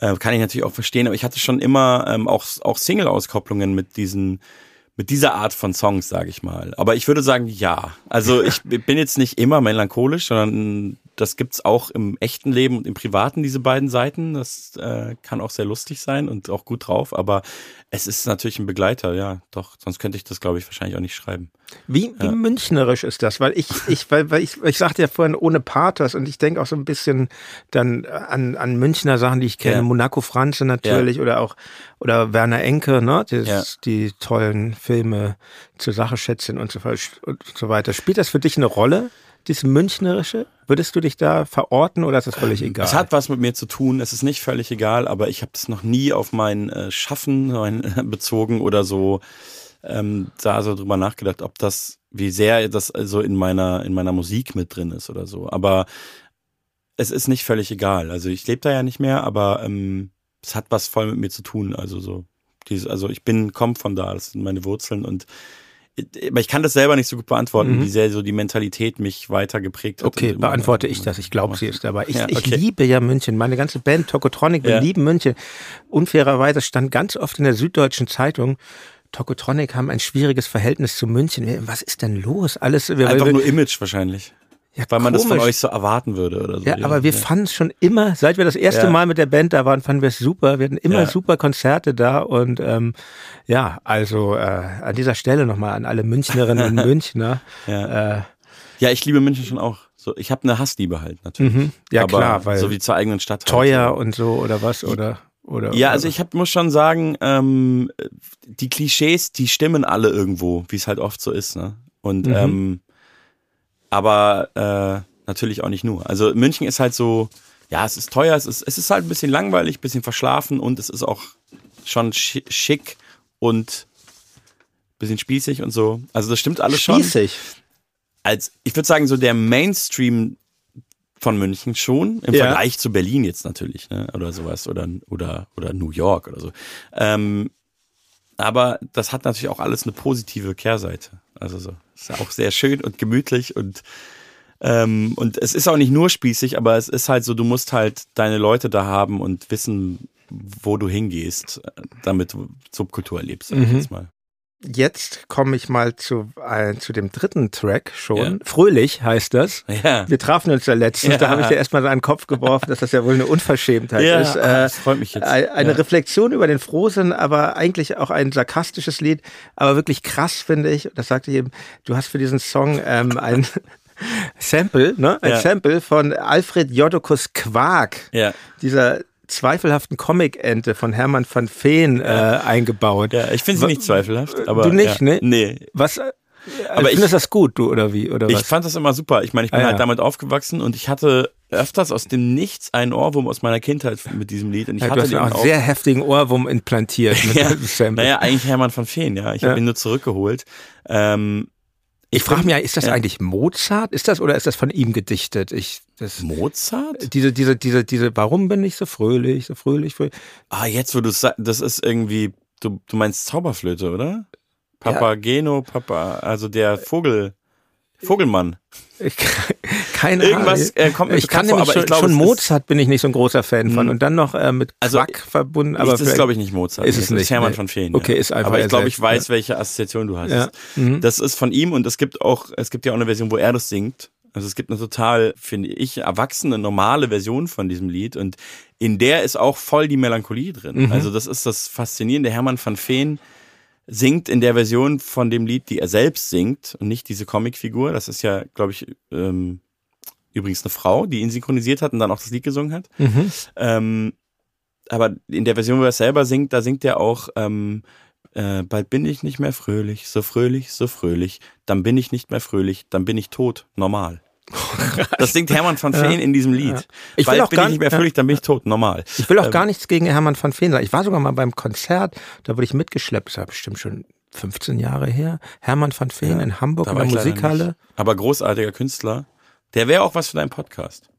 [SPEAKER 3] Äh, kann ich natürlich auch verstehen, aber ich hatte schon immer ähm, auch, auch Single-Auskopplungen mit diesen mit dieser Art von Songs, sage ich mal. Aber ich würde sagen, ja. Also ich bin jetzt nicht immer melancholisch, sondern das gibt's auch im echten Leben und im Privaten, diese beiden Seiten. Das äh, kann auch sehr lustig sein und auch gut drauf, aber es ist natürlich ein Begleiter, ja, doch. Sonst könnte ich das, glaube ich, wahrscheinlich auch nicht schreiben.
[SPEAKER 2] Wie, wie münchnerisch ist das? Weil ich, ich, weil, weil ich, ich sagte ja vorhin ohne Pathos und ich denke auch so ein bisschen dann an, an Münchner Sachen, die ich kenne,
[SPEAKER 3] Ja.
[SPEAKER 2] Monaco Franze natürlich oder auch oder Werner Enke, ne? Das,
[SPEAKER 3] Ja.
[SPEAKER 2] Die tollen Filme zur Sache schätzen und so, und so weiter. Spielt das für dich eine Rolle, dieses Münchnerische? Würdest du dich da verorten oder ist das völlig egal?
[SPEAKER 3] Es hat was mit mir zu tun, es ist nicht völlig egal, aber ich habe das noch nie auf mein äh, Schaffen mein, bezogen oder so ähm, da so drüber nachgedacht, ob das, wie sehr das also in meiner, in meiner Musik mit drin ist oder so. Aber es ist nicht völlig egal. Also ich lebe da ja nicht mehr, aber ähm, es hat was voll mit mir zu tun. Also so, dieses, also ich bin, komm von da, das sind meine Wurzeln und aber ich kann das selber nicht so gut beantworten,
[SPEAKER 2] Mhm.
[SPEAKER 3] wie sehr so die Mentalität mich weiter geprägt hat.
[SPEAKER 2] Okay, beantworte ich das. Ich glaube, sie ist dabei. Ich,
[SPEAKER 3] Ja,
[SPEAKER 2] ich
[SPEAKER 3] okay.
[SPEAKER 2] liebe ja München. Meine ganze Band Tokotronic, wir
[SPEAKER 3] Ja.
[SPEAKER 2] lieben München. Unfairerweise stand ganz oft in der Süddeutschen Zeitung, Tokotronic haben ein schwieriges Verhältnis zu München. Was ist denn los? Alles, wir,
[SPEAKER 3] Einfach
[SPEAKER 2] wir,
[SPEAKER 3] nur Image wahrscheinlich.
[SPEAKER 2] Ja,
[SPEAKER 3] Weil man das von
[SPEAKER 2] komisch.
[SPEAKER 3] euch so erwarten würde oder so.
[SPEAKER 2] Ja, aber wir fanden es schon immer, seit wir das erste
[SPEAKER 3] Ja.
[SPEAKER 2] Mal mit der Band da waren, fanden wir es super. Wir hatten immer
[SPEAKER 3] Ja.
[SPEAKER 2] super Konzerte da und ähm, ja, also äh, an dieser Stelle nochmal an alle Münchnerinnen und Münchner.
[SPEAKER 3] Ja.
[SPEAKER 2] Äh,
[SPEAKER 3] ja, ich liebe München schon auch. So, ich habe eine Hassliebe halt natürlich.
[SPEAKER 2] mhm. Ja
[SPEAKER 3] aber
[SPEAKER 2] klar, weil
[SPEAKER 3] so wie zur eigenen Stadt.
[SPEAKER 2] teuer
[SPEAKER 3] Halt.
[SPEAKER 2] und so oder was oder oder
[SPEAKER 3] Ja,
[SPEAKER 2] oder
[SPEAKER 3] also ich hab, muss schon sagen, ähm, die Klischees, die stimmen alle irgendwo, wie es halt oft so ist. Ne? Und
[SPEAKER 2] Mhm.
[SPEAKER 3] ähm, aber äh, natürlich auch nicht nur. Also München ist halt so, ja, es ist teuer, es ist, es ist halt ein bisschen langweilig, ein bisschen verschlafen und es ist auch schon schi- schick und ein bisschen spießig und so. Also das stimmt alles schon.
[SPEAKER 2] spießig.
[SPEAKER 3] als, ich würde sagen, so der Mainstream von München schon, im
[SPEAKER 2] Ja.
[SPEAKER 3] Vergleich zu Berlin jetzt natürlich, ne? Oder sowas, oder, oder, oder New York oder so. Ähm, aber das hat natürlich auch alles eine positive Kehrseite. Also so. Ist ja auch sehr schön und gemütlich und ähm, und es ist auch nicht nur spießig, aber es ist halt so, du musst halt deine Leute da haben und wissen, wo du hingehst, äh, damit du Subkultur erlebst, sag ich
[SPEAKER 2] Mhm.
[SPEAKER 3] jetzt mal.
[SPEAKER 2] Jetzt komme ich mal zu, äh, zu dem dritten Track schon.
[SPEAKER 3] Ja.
[SPEAKER 2] Fröhlich heißt das.
[SPEAKER 3] Ja.
[SPEAKER 2] Wir trafen uns ja letztens,
[SPEAKER 3] Ja.
[SPEAKER 2] da habe ich dir erstmal so einen Kopf geworfen, dass das ja wohl eine Unverschämtheit
[SPEAKER 3] Ja,
[SPEAKER 2] ist. Äh,
[SPEAKER 3] das freut mich jetzt.
[SPEAKER 2] ein- Eine. Reflexion über den Frohsinn, aber eigentlich auch ein sarkastisches Lied, aber wirklich krass finde ich. Das sagte ich eben, du hast für diesen Song ähm, ein Sample, ne? Ein. Sample von Alfred Jodokus Quark,
[SPEAKER 3] Ja.
[SPEAKER 2] dieser zweifelhaften Comic-Ente von Hermann van Veen äh, eingebaut.
[SPEAKER 3] Ja, ich finde sie nicht zweifelhaft, aber.
[SPEAKER 2] Du nicht,
[SPEAKER 3] ja.
[SPEAKER 2] ne?
[SPEAKER 3] Nee.
[SPEAKER 2] Was? äh,
[SPEAKER 3] Aber ich-
[SPEAKER 2] findest das gut, du oder wie oder
[SPEAKER 3] Ich
[SPEAKER 2] was?
[SPEAKER 3] fand das immer super. Ich meine, ich bin
[SPEAKER 2] Ah,
[SPEAKER 3] halt
[SPEAKER 2] ja.
[SPEAKER 3] damit aufgewachsen und ich hatte öfters aus dem Nichts einen Ohrwurm aus meiner Kindheit mit diesem Lied. Und ich
[SPEAKER 2] Ja, du
[SPEAKER 3] hatte
[SPEAKER 2] hast
[SPEAKER 3] den
[SPEAKER 2] auch einen sehr heftigen Ohrwurm implantiert mit
[SPEAKER 3] ja, naja, eigentlich Hermann von Feen, ja. Ich
[SPEAKER 2] Ja.
[SPEAKER 3] habe ihn nur zurückgeholt. Ähm,
[SPEAKER 2] ich frage mich, ja, ist das
[SPEAKER 3] ja.
[SPEAKER 2] eigentlich Mozart? Ist das oder ist das von ihm gedichtet? Ich das
[SPEAKER 3] Mozart?
[SPEAKER 2] diese diese diese diese warum bin ich so fröhlich, so fröhlich, fröhlich?
[SPEAKER 3] Ah, jetzt, wo du sagst, das ist irgendwie, du, du meinst Zauberflöte, oder? Papageno, Papa, also der Vogel, Vogelmann.
[SPEAKER 2] Ich, keine
[SPEAKER 3] Irgendwas
[SPEAKER 2] Ahnung.
[SPEAKER 3] äh, kommt mir
[SPEAKER 2] ich kann
[SPEAKER 3] vor,
[SPEAKER 2] nämlich
[SPEAKER 3] aber
[SPEAKER 2] schon,
[SPEAKER 3] ich glaube,
[SPEAKER 2] schon
[SPEAKER 3] ist-
[SPEAKER 2] Mozart bin ich nicht so ein großer Fan von
[SPEAKER 3] Hm.
[SPEAKER 2] und dann noch äh, mit
[SPEAKER 3] Also,
[SPEAKER 2] Quack verbunden,
[SPEAKER 3] Aber das ist, glaube ich, nicht Mozart.
[SPEAKER 2] Ist es
[SPEAKER 3] Das
[SPEAKER 2] nicht,
[SPEAKER 3] Hermann
[SPEAKER 2] ne?
[SPEAKER 3] von Feen.
[SPEAKER 2] Okay,
[SPEAKER 3] ja.
[SPEAKER 2] ist einfach
[SPEAKER 3] Aber
[SPEAKER 2] er
[SPEAKER 3] ich glaube, ich weiß, welche Assoziation du hast.
[SPEAKER 2] Ja. Mhm.
[SPEAKER 3] Das ist von ihm und es gibt auch, es gibt ja auch eine Version, wo er das singt. Also es gibt eine total, finde ich, erwachsene, normale Version von diesem Lied und in der ist auch voll die Melancholie drin.
[SPEAKER 2] Mhm.
[SPEAKER 3] Also das ist das Faszinierende. Hermann van Feen singt in der Version von dem Lied, die er selbst singt und nicht diese Comicfigur. Das ist ja, glaube ich, ähm, übrigens eine Frau, die ihn synchronisiert hat und dann auch das Lied gesungen hat. Ähm, aber in der Version, wo er selber singt, da singt er auch, ähm, äh, bald bin ich nicht mehr fröhlich, so fröhlich, so fröhlich, dann bin ich nicht mehr fröhlich, dann bin ich tot, normal. Das singt Hermann van Veen in diesem Lied.
[SPEAKER 2] Ich will
[SPEAKER 3] bald
[SPEAKER 2] auch
[SPEAKER 3] bin
[SPEAKER 2] gar
[SPEAKER 3] ich nicht mehr fröhlich, dann bin ich tot, normal.
[SPEAKER 2] Ich will auch
[SPEAKER 3] Ähm,
[SPEAKER 2] gar nichts gegen Hermann van Veen sagen. Ich war sogar mal beim Konzert, da wurde ich mitgeschleppt, das war bestimmt schon 15 Jahre her. Hermann van Veen
[SPEAKER 3] Ja,
[SPEAKER 2] in Hamburg in der Musikhalle.
[SPEAKER 3] Aber großartiger Künstler. Der wäre auch was für deinen Podcast.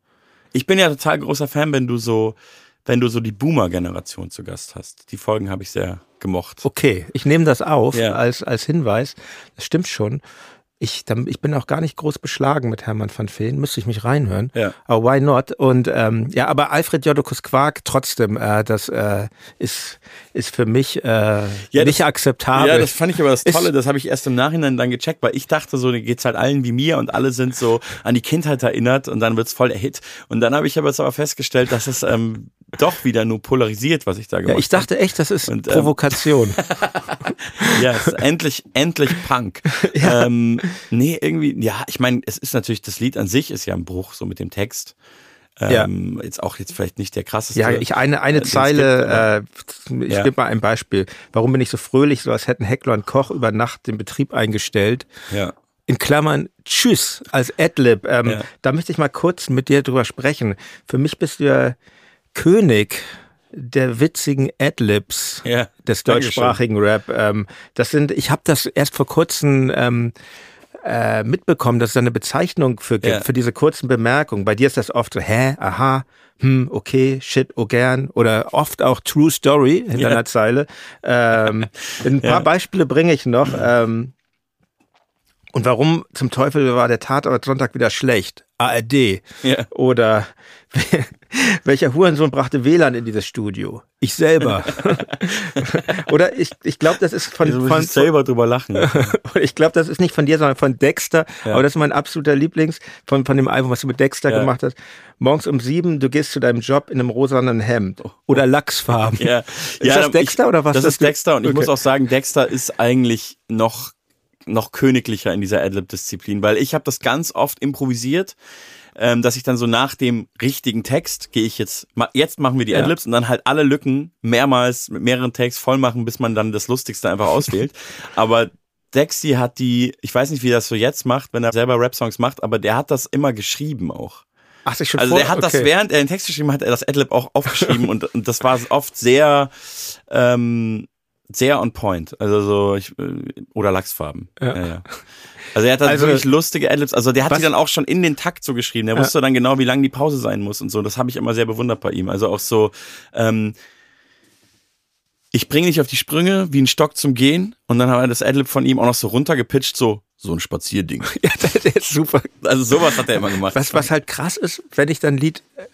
[SPEAKER 3] Ich bin ja total großer Fan, wenn du so, wenn du so die Boomer-Generation zu Gast hast. Die Folgen habe ich sehr gemocht.
[SPEAKER 2] Okay, ich nehme das auf
[SPEAKER 3] Ja.
[SPEAKER 2] als, als Hinweis. Das stimmt schon. Ich, ich bin auch gar nicht groß beschlagen mit Hermann van Veen, müsste ich mich reinhören.
[SPEAKER 3] Ja.
[SPEAKER 2] Aber why not? Und ähm, ja, aber Alfred Jodokus Quark trotzdem, äh, das äh, ist, ist für mich äh,
[SPEAKER 3] Ja,
[SPEAKER 2] nicht
[SPEAKER 3] das-
[SPEAKER 2] akzeptabel.
[SPEAKER 3] Ja, das fand ich aber das
[SPEAKER 2] Ist-
[SPEAKER 3] Tolle, das habe ich erst im Nachhinein dann gecheckt, weil ich dachte so, geht's halt allen wie mir und alle sind so an die Kindheit erinnert und dann wird's voll der Hit. Und dann habe ich aber jetzt aber festgestellt, dass es ähm, doch wieder nur polarisiert, was ich da gemacht
[SPEAKER 2] ja, ich dachte echt, das ist
[SPEAKER 3] Und, ähm,
[SPEAKER 2] Provokation.
[SPEAKER 3] habe. Ja, es ist endlich, endlich Punk. ähm, nee, irgendwie, ja, ich meine, es ist natürlich, das Lied an sich ist ja ein Bruch, so mit dem Text. Ähm, Jetzt auch jetzt vielleicht nicht der krasseste.
[SPEAKER 2] Ja, ich eine, eine
[SPEAKER 3] äh,
[SPEAKER 2] Zeile, äh, ich
[SPEAKER 3] Ja.
[SPEAKER 2] gebe mal ein Beispiel. Warum bin ich so fröhlich, so als hätten Heckler und Koch über Nacht den Betrieb eingestellt?
[SPEAKER 3] ja.
[SPEAKER 2] in Klammern Tschüss als Adlib. Ähm,
[SPEAKER 3] Ja.
[SPEAKER 2] Da möchte ich mal kurz mit dir drüber sprechen. Für mich bist du ja König der witzigen Adlibs
[SPEAKER 3] Ja,
[SPEAKER 2] des deutschsprachigen Rap. Ähm, das sind, ich habe das erst vor kurzem ähm, äh, mitbekommen, dass es eine Bezeichnung für gibt,
[SPEAKER 3] Ja.
[SPEAKER 2] für diese kurzen Bemerkungen. Bei dir ist das oft so, hä, aha, hm, okay, shit, oh gern. Oder oft auch True Story in
[SPEAKER 3] Ja.
[SPEAKER 2] einer Zeile. Ähm, ein paar
[SPEAKER 3] Ja.
[SPEAKER 2] Beispiele bringe ich noch. Ähm, und warum zum Teufel war der Tatort Sonntag wieder schlecht? ARD.
[SPEAKER 3] Ja.
[SPEAKER 2] Oder welcher Hurensohn brachte WLAN in dieses Studio? Ich selber. Oder ich, ich glaube, das ist von,
[SPEAKER 3] Also
[SPEAKER 2] von,
[SPEAKER 3] ich selber drüber lachen.
[SPEAKER 2] ich glaube, das ist nicht von dir, sondern von Dexter.
[SPEAKER 3] Ja.
[SPEAKER 2] Aber das ist mein absoluter Lieblings von, von dem Album, was du mit Dexter
[SPEAKER 3] Ja.
[SPEAKER 2] gemacht hast. Morgens um sieben, du gehst zu deinem Job in einem rosanen Hemd. Oder Lachsfarben.
[SPEAKER 3] Ja,
[SPEAKER 2] Ist
[SPEAKER 3] ja,
[SPEAKER 2] das Dexter
[SPEAKER 3] ich,
[SPEAKER 2] oder was?
[SPEAKER 3] Das ist Dexter und ich
[SPEAKER 2] Okay.
[SPEAKER 3] muss auch sagen, Dexter ist eigentlich noch noch königlicher in dieser Adlib-Disziplin, weil ich habe das ganz oft improvisiert, ähm, dass ich dann so nach dem richtigen Text gehe ich jetzt, ma- jetzt machen wir die
[SPEAKER 2] Ja.
[SPEAKER 3] Adlibs und dann halt alle Lücken mehrmals mit mehreren Takes voll machen, bis man dann das Lustigste einfach auswählt. Aber Dexy hat die, ich weiß nicht, wie er das so jetzt macht, wenn er selber Rap-Songs macht, aber der hat das immer geschrieben auch.
[SPEAKER 2] Ach, sich schon
[SPEAKER 3] Also
[SPEAKER 2] vor,
[SPEAKER 3] der hat das,
[SPEAKER 2] okay.
[SPEAKER 3] während er den Text geschrieben hat, er das Adlib auch aufgeschrieben und, und das war oft sehr, ähm, sehr on point. Also so, ich, äh, oder Lachsfarben.
[SPEAKER 2] Ja.
[SPEAKER 3] Ja. Ja, Also er hat dann
[SPEAKER 2] Also-
[SPEAKER 3] wirklich lustige Adlibs. Also der hat
[SPEAKER 2] Was-
[SPEAKER 3] die dann auch schon in den Takt so geschrieben. Der
[SPEAKER 2] Ja.
[SPEAKER 3] wusste dann genau, wie lang die Pause sein muss und so. Das habe ich immer sehr bewundert bei ihm. Also auch so, ähm, ich bringe dich auf die Sprünge wie ein Stock zum Gehen und dann hat er das Adlib von ihm auch noch so runtergepitcht, so, so ein Spazierding.
[SPEAKER 2] Ja, der, der ist super.
[SPEAKER 3] Also sowas hat er immer gemacht.
[SPEAKER 2] Was, was halt krass ist, wenn ich dann ein Lied äh,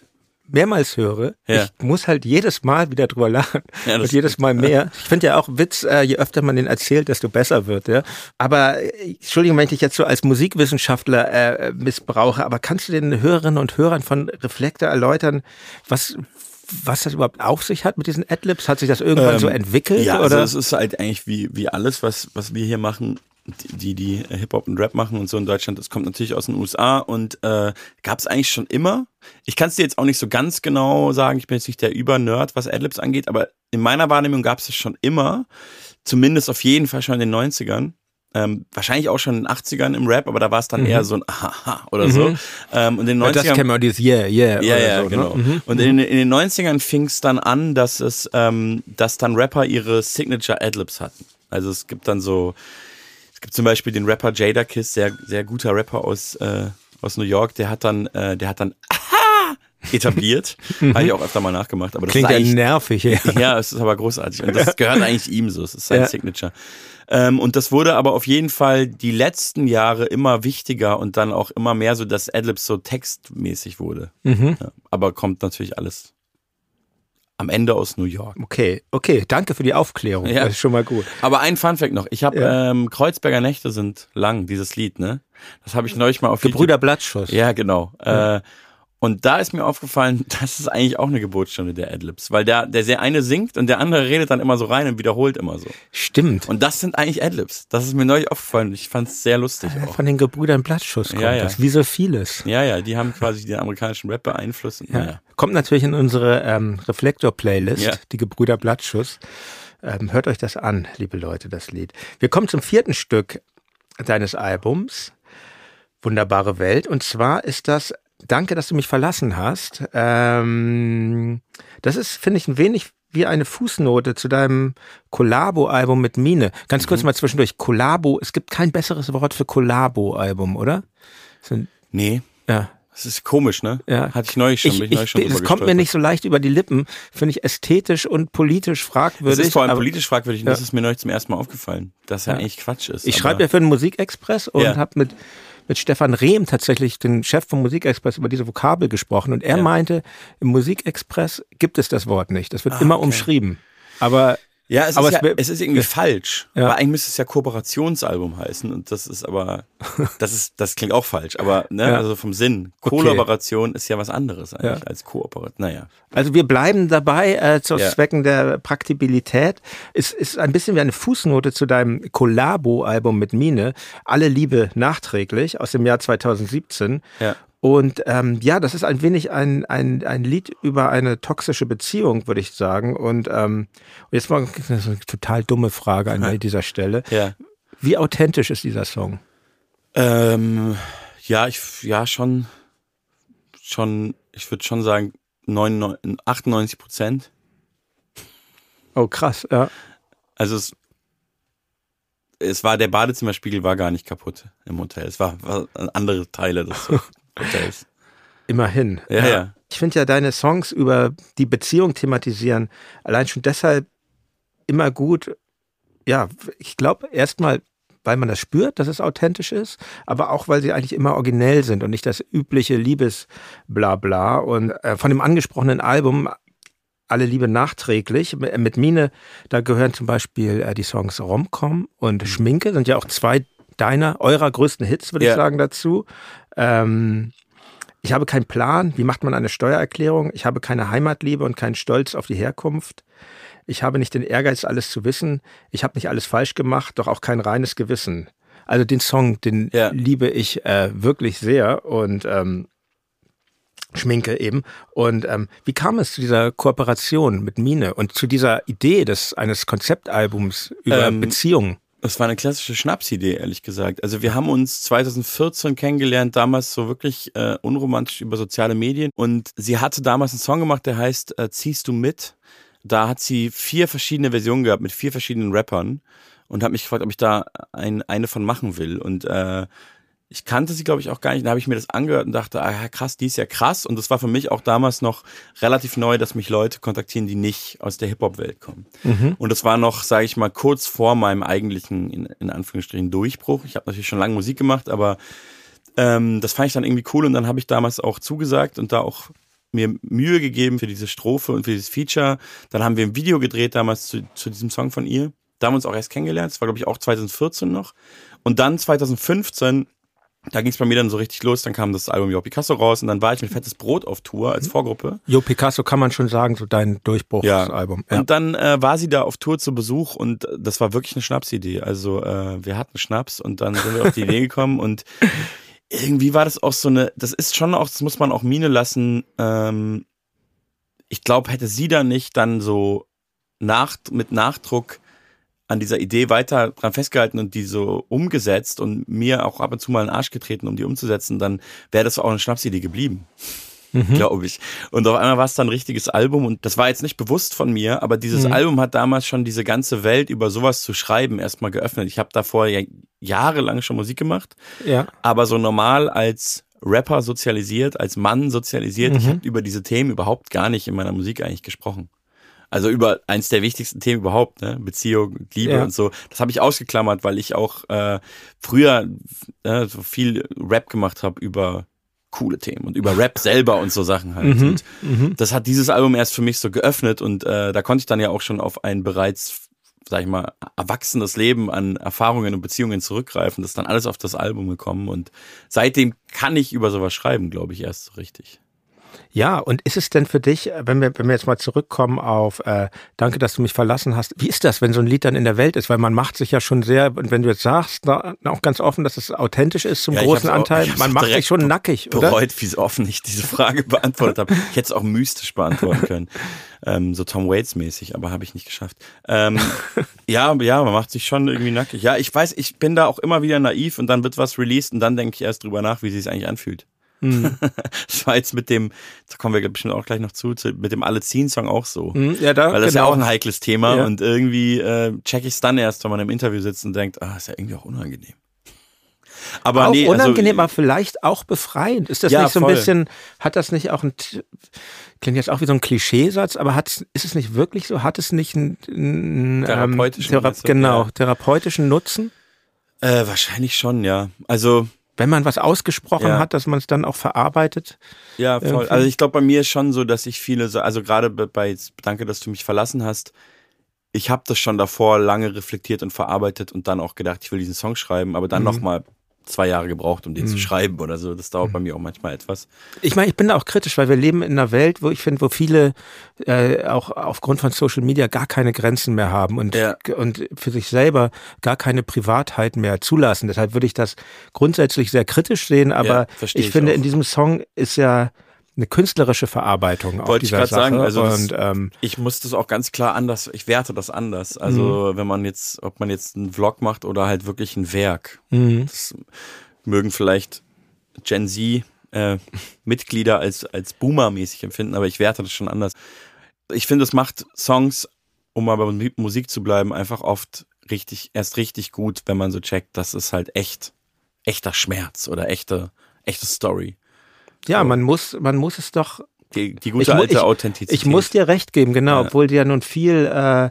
[SPEAKER 2] mehrmals höre,
[SPEAKER 3] Ja.
[SPEAKER 2] ich muss halt jedes Mal wieder drüber lachen.
[SPEAKER 3] Ja,
[SPEAKER 2] und jedes Mal mehr. Ich finde ja auch Witz, äh, je öfter man den erzählt, desto besser wird. Ja? Aber, äh, Entschuldigung, wenn ich dich jetzt so als Musikwissenschaftler äh, missbrauche, aber kannst du den Hörerinnen und Hörern von Reflektor erläutern, was, was das überhaupt auf sich hat mit diesen Adlibs? Hat sich das irgendwann
[SPEAKER 3] Ähm,
[SPEAKER 2] so entwickelt?
[SPEAKER 3] Ja,
[SPEAKER 2] oder?
[SPEAKER 3] also es ist halt eigentlich wie, wie alles, was, was wir hier machen, die, die die Hip-Hop und Rap machen und so in Deutschland, das kommt natürlich aus den USA und äh, gab es eigentlich schon immer. Ich kann es dir jetzt auch nicht so ganz genau sagen, ich bin jetzt nicht der Über-Nerd, was Adlibs angeht, aber in meiner Wahrnehmung gab es es schon immer, zumindest auf jeden Fall schon in den 90ern. Ähm, wahrscheinlich auch schon in den 80ern im Rap, aber da war es dann eher so ein Aha oder so. Ähm, und in den 90ern
[SPEAKER 2] Mhm. das kennen wir dieses Yeah, Yeah.
[SPEAKER 3] ja,
[SPEAKER 2] oder
[SPEAKER 3] ja,
[SPEAKER 2] so,
[SPEAKER 3] genau.
[SPEAKER 2] Ne? Mhm.
[SPEAKER 3] Und in, in den 90ern fing es dann an, dass es, ähm, dass dann Rapper ihre Signature Adlibs hatten. Also es gibt dann so, es gibt zum Beispiel den Rapper Jada Kiss, sehr, sehr guter Rapper aus, äh, aus New York, der hat dann, äh, der hat dann Aha etabliert. Habe ich auch öfter mal nachgemacht, aber das
[SPEAKER 2] Klingt ja nervig. Ja.
[SPEAKER 3] ja, es ist aber großartig. Und das gehört eigentlich ihm so. Es ist sein
[SPEAKER 2] Ja.
[SPEAKER 3] Signature. Ähm, und das wurde aber auf jeden Fall die letzten Jahre immer wichtiger und dann auch immer mehr so, dass Adlibs so textmäßig wurde.
[SPEAKER 2] Mhm.
[SPEAKER 3] Ja, aber kommt natürlich alles am Ende aus New York.
[SPEAKER 2] Okay, okay, danke für die Aufklärung.
[SPEAKER 3] Ja.
[SPEAKER 2] Das ist schon mal gut.
[SPEAKER 3] Aber ein Funfact noch. Ich habe
[SPEAKER 2] Ja.
[SPEAKER 3] ähm, Kreuzberger Nächte sind lang, dieses Lied, ne? Das habe ich neulich mal auf
[SPEAKER 2] Gebrüder
[SPEAKER 3] YouTube.
[SPEAKER 2] Blattschuss.
[SPEAKER 3] Ja, genau. Äh, Und da ist mir aufgefallen, das ist eigentlich auch eine Geburtsstunde der Adlibs, weil der, der sehr eine singt und der andere redet dann immer so rein und wiederholt immer so.
[SPEAKER 2] Stimmt.
[SPEAKER 3] Und das sind eigentlich Adlibs. Das ist mir neulich aufgefallen und ich fand es sehr lustig auch.
[SPEAKER 2] Von den Gebrüdern Blattschuss kommt
[SPEAKER 3] Ja, ja.
[SPEAKER 2] das, wie so vieles.
[SPEAKER 3] Ja, ja, die haben quasi den amerikanischen Rap beeinflusst.
[SPEAKER 2] Ja.
[SPEAKER 3] Naja.
[SPEAKER 2] Kommt natürlich in unsere ähm, Reflektor-Playlist,
[SPEAKER 3] Ja.
[SPEAKER 2] die Gebrüder Blattschuss. Ähm, hört euch das an, liebe Leute, das Lied. Wir kommen zum vierten Stück deines Albums, Wunderbare Welt. Und zwar ist das Danke, dass du mich verlassen hast. Ähm, das ist, finde ich, ein wenig wie eine Fußnote zu deinem Collabo-Album mit Mine. Ganz kurz mal zwischendurch. Collabo, es gibt kein besseres Wort für Collabo-Album, oder? Ein-
[SPEAKER 3] Nee,
[SPEAKER 2] Ja,
[SPEAKER 3] das ist komisch, ne?
[SPEAKER 2] ja.
[SPEAKER 3] Hatte ich neulich schon.
[SPEAKER 2] Ich,
[SPEAKER 3] ich
[SPEAKER 2] ich,
[SPEAKER 3] neulich schon
[SPEAKER 2] es kommt mir nicht so leicht über die Lippen. Finde ich ästhetisch und politisch
[SPEAKER 3] Das
[SPEAKER 2] fragwürdig.
[SPEAKER 3] ist vor allem
[SPEAKER 2] aber
[SPEAKER 3] politisch fragwürdig und
[SPEAKER 2] Ja.
[SPEAKER 3] das ist mir neulich zum ersten Mal aufgefallen, dass ja,
[SPEAKER 2] Ja.
[SPEAKER 3] eigentlich Quatsch ist.
[SPEAKER 2] Ich schreibe ja für den Musikexpress und
[SPEAKER 3] Ja.
[SPEAKER 2] habe mit, mit Stefan Rehm tatsächlich, den Chef vom Musikexpress, über diese Vokabel gesprochen. Und er
[SPEAKER 3] Ja.
[SPEAKER 2] meinte, im Musikexpress gibt es das Wort nicht. Das wird
[SPEAKER 3] Ah,
[SPEAKER 2] immer
[SPEAKER 3] okay.
[SPEAKER 2] umschrieben. Aber
[SPEAKER 3] Ja, es,
[SPEAKER 2] Aber
[SPEAKER 3] ist,
[SPEAKER 2] es
[SPEAKER 3] ja, es ist irgendwie falsch.
[SPEAKER 2] Ja.
[SPEAKER 3] Weil eigentlich müsste es ja Kooperationsalbum heißen und das ist aber, das ist, das klingt auch falsch, aber ne,
[SPEAKER 2] Ja.
[SPEAKER 3] also vom Sinn.
[SPEAKER 2] Okay.
[SPEAKER 3] Kollaboration ist ja was anderes eigentlich
[SPEAKER 2] Ja.
[SPEAKER 3] als Kooperation. Naja.
[SPEAKER 2] Also wir bleiben dabei äh, zu. Zwecken der Praktibilität. Es ist ein bisschen wie eine Fußnote zu deinem Collabo-Album mit Mine. Alle Liebe nachträglich aus dem Jahr 2017.
[SPEAKER 3] Ja.
[SPEAKER 2] Und ähm, ja, das ist ein wenig ein, ein, ein Lied über eine toxische Beziehung, würde ich sagen. Und ähm, und jetzt mal eine total dumme Frage an dieser Stelle.
[SPEAKER 3] Ja.
[SPEAKER 2] Wie authentisch ist dieser Song?
[SPEAKER 3] Ähm, ja, ich, ja, schon, schon, ich würde schon sagen, 99, 98 Prozent.
[SPEAKER 2] Oh, krass, ja.
[SPEAKER 3] Also es, es war, der Badezimmerspiegel war gar nicht kaputt im Hotel. Es war, war andere Teile des Hotels.
[SPEAKER 2] Immerhin.
[SPEAKER 3] Ja, ja.
[SPEAKER 2] Ich finde ja deine Songs über die Beziehung thematisieren allein schon deshalb immer gut. Ja, ich glaube erstmal, weil man das spürt, dass es authentisch ist, aber auch, weil sie eigentlich immer originell sind und nicht das übliche Liebesblabla. Und äh, von dem angesprochenen Album alle Liebe nachträglich. Mit Mine, da gehören zum Beispiel äh, die Songs Romcom und Schminke, sind ja auch zwei deiner, eurer größten Hits, würde
[SPEAKER 3] Ja.
[SPEAKER 2] ich sagen, dazu. Ähm, ich habe keinen Plan, wie macht man eine Steuererklärung. Ich habe keine Heimatliebe und keinen Stolz auf die Herkunft. Ich habe nicht den Ehrgeiz, alles zu wissen. Ich habe nicht alles falsch gemacht, doch auch kein reines Gewissen. Also den Song, den
[SPEAKER 3] Ja.
[SPEAKER 2] liebe ich äh, wirklich sehr und ähm, Schminke eben. Und ähm, wie kam es zu dieser Kooperation mit Mine und zu dieser Idee des eines Konzeptalbums über
[SPEAKER 3] Ähm,
[SPEAKER 2] Beziehungen?
[SPEAKER 3] Es war eine klassische Schnapsidee, ehrlich gesagt. Also wir haben uns 2014 kennengelernt, damals so wirklich äh, unromantisch über soziale Medien. Und sie hatte damals einen Song gemacht, der heißt äh, Ziehst du mit? Da hat sie vier verschiedene Versionen gehabt mit vier verschiedenen Rappern und hat mich gefragt, ob ich da ein, eine von machen will. Und äh, ich kannte sie, glaube ich, auch gar nicht. Dann habe ich mir das angehört und dachte, ah krass, die ist ja krass. Und das war für mich auch damals noch relativ neu, dass mich Leute kontaktieren, die nicht aus der Hip-Hop-Welt kommen. Und das war noch, sage ich mal, kurz vor meinem eigentlichen, in, in Anführungsstrichen, Durchbruch. Ich habe natürlich schon lange Musik gemacht, aber ähm, das fand ich dann irgendwie cool und dann habe ich damals auch zugesagt und da auch mir Mühe gegeben für diese Strophe und für dieses Feature. Dann haben wir ein Video gedreht damals zu, zu diesem Song von ihr. Da haben wir uns auch erst kennengelernt. Das war, glaube ich, auch 2014 noch. Und dann 2015 da ging es bei mir dann so richtig los, dann kam das Album Jo Picasso raus und dann war ich mit Fettes Brot auf Tour als Vorgruppe.
[SPEAKER 2] Jo Picasso kann man schon sagen, so dein Durchbruchsalbum. Ja.
[SPEAKER 3] Und dann äh, war sie da auf Tour zu Besuch und das war wirklich eine Schnapsidee. Also äh, wir hatten Schnaps und dann sind wir auf die Idee gekommen und irgendwie war das auch so eine, das ist schon auch, das muss man auch Mine lassen. Ähm, ich glaube, hätte sie da nicht dann so nach, mit Nachdruck an dieser Idee weiter dran festgehalten und die so umgesetzt und mir auch ab und zu mal in den Arsch getreten, um die umzusetzen, dann wäre das auch eine Schnapsidee geblieben. Glaube ich. Und auf einmal war es dann ein richtiges Album und das war jetzt nicht bewusst von mir, aber dieses Album hat damals schon diese ganze Welt über sowas zu schreiben erstmal geöffnet. Ich habe davor ja jahrelang schon Musik gemacht,
[SPEAKER 2] ja.
[SPEAKER 3] aber so normal als Rapper sozialisiert, als Mann sozialisiert, ich habe über diese Themen überhaupt gar nicht in meiner Musik eigentlich gesprochen. Also über eins der wichtigsten Themen überhaupt, ne? Beziehung, Liebe
[SPEAKER 2] Ja.
[SPEAKER 3] und so. Das habe ich ausgeklammert, weil ich auch äh, früher äh, so viel Rap gemacht habe über coole Themen und über Rap selber und so Sachen halt. Und das hat dieses Album erst für mich so geöffnet und äh, da konnte ich dann ja auch schon auf ein bereits, sag ich mal, erwachsenes Leben an Erfahrungen und Beziehungen zurückgreifen. Das ist dann alles auf das Album gekommen und seitdem kann ich über sowas schreiben, glaube ich, erst so richtig.
[SPEAKER 2] Ja, und ist es denn für dich, wenn wir, wenn wir jetzt mal zurückkommen auf äh, Danke, dass du mich verlassen hast, wie ist das, wenn so ein Lied dann in der Welt ist? Weil man macht sich ja schon sehr, und wenn du jetzt sagst, na, auch ganz offen, dass es authentisch ist zum
[SPEAKER 3] Ja,
[SPEAKER 2] großen
[SPEAKER 3] auch-
[SPEAKER 2] Anteil,
[SPEAKER 3] hab's
[SPEAKER 2] man macht sich schon nackig, oder?
[SPEAKER 3] bereut, wie offen ich diese Frage beantwortet habe. Ich hätte es auch mystisch beantworten können. Ähm, so Tom Waits mäßig, aber habe ich nicht geschafft. Ähm, ja, ja, man macht sich schon irgendwie nackig. Ja, ich weiß, ich bin da auch immer wieder naiv und dann wird was released und dann denke ich erst drüber nach, wie sich eigentlich anfühlt.
[SPEAKER 2] Mhm.
[SPEAKER 3] Das war jetzt mit dem, da kommen wir bestimmt auch gleich noch zu, zu mit dem Alle ziehen Song auch so.
[SPEAKER 2] Hm, Ja, da,
[SPEAKER 3] Weil das ist ja
[SPEAKER 2] genau.
[SPEAKER 3] auch ein heikles Thema
[SPEAKER 2] Ja.
[SPEAKER 3] und irgendwie äh, check ich es dann erst, wenn man im Interview sitzt und denkt, ah, ist ja irgendwie auch unangenehm. Aber
[SPEAKER 2] auch
[SPEAKER 3] nee,
[SPEAKER 2] unangenehm,
[SPEAKER 3] also,
[SPEAKER 2] aber vielleicht auch befreiend. Ist das
[SPEAKER 3] Ja,
[SPEAKER 2] nicht so ein
[SPEAKER 3] voll.
[SPEAKER 2] bisschen, hat das nicht auch ein, klingt jetzt auch wie so ein Klischeesatz, aber hat, ist es nicht wirklich so? Hat es nicht einen, einen
[SPEAKER 3] Therapeutischen,
[SPEAKER 2] Thera
[SPEAKER 3] meinst du?
[SPEAKER 2] genau,
[SPEAKER 3] Ja.
[SPEAKER 2] therapeutischen Nutzen?
[SPEAKER 3] äh, wahrscheinlich schon, ja. Also
[SPEAKER 2] Wenn man was ausgesprochen
[SPEAKER 3] Ja.
[SPEAKER 2] hat, dass man es dann auch verarbeitet?
[SPEAKER 3] Ja, voll.
[SPEAKER 2] Irgendwie.
[SPEAKER 3] Also ich glaube, bei mir ist schon so, dass ich viele, so- also gerade bei- Danke, dass du mich verlassen hast, ich habe das schon davor lange reflektiert und verarbeitet und dann auch gedacht, ich will diesen Song schreiben, aber dann
[SPEAKER 2] Mhm.
[SPEAKER 3] noch mal zwei Jahre gebraucht, um den zu schreiben oder so. Das dauert bei mir auch manchmal etwas.
[SPEAKER 2] Ich meine, ich bin da auch kritisch, weil wir leben in einer Welt, wo ich finde, wo viele äh, auch aufgrund von Social Media gar keine Grenzen mehr haben und,
[SPEAKER 3] Ja.
[SPEAKER 2] und für sich selber gar keine Privatheit mehr zulassen. Deshalb würde ich das grundsätzlich sehr kritisch sehen, aber
[SPEAKER 3] Ja,
[SPEAKER 2] ich
[SPEAKER 3] ich
[SPEAKER 2] finde,
[SPEAKER 3] auch.
[SPEAKER 2] in diesem Song ist ja eine künstlerische Verarbeitung
[SPEAKER 3] Wollte ich
[SPEAKER 2] Sache.
[SPEAKER 3] sagen, also das-
[SPEAKER 2] und ähm,
[SPEAKER 3] Ich muss das auch ganz klar anders, ich werte das anders. Also wenn man jetzt, ob man jetzt einen Vlog macht oder halt wirklich ein Werk.
[SPEAKER 2] mhm.
[SPEAKER 3] Das mögen vielleicht Gen Z äh, Mitglieder als, als Boomer-mäßig empfinden, aber ich werte das schon anders. Ich finde, es macht Songs, um bei Mu- Musik zu bleiben, einfach oft richtig, erst richtig gut, wenn man so checkt, das ist halt echt, echter Schmerz oder echte, echte Story.
[SPEAKER 2] Ja,
[SPEAKER 3] so.
[SPEAKER 2] man muss, man muss es doch
[SPEAKER 3] Die, die gute
[SPEAKER 2] Ich
[SPEAKER 3] alte
[SPEAKER 2] ich-
[SPEAKER 3] Authentizität.
[SPEAKER 2] Ich muss dir recht geben, genau,
[SPEAKER 3] Ja.
[SPEAKER 2] obwohl dir ja nun viel, äh,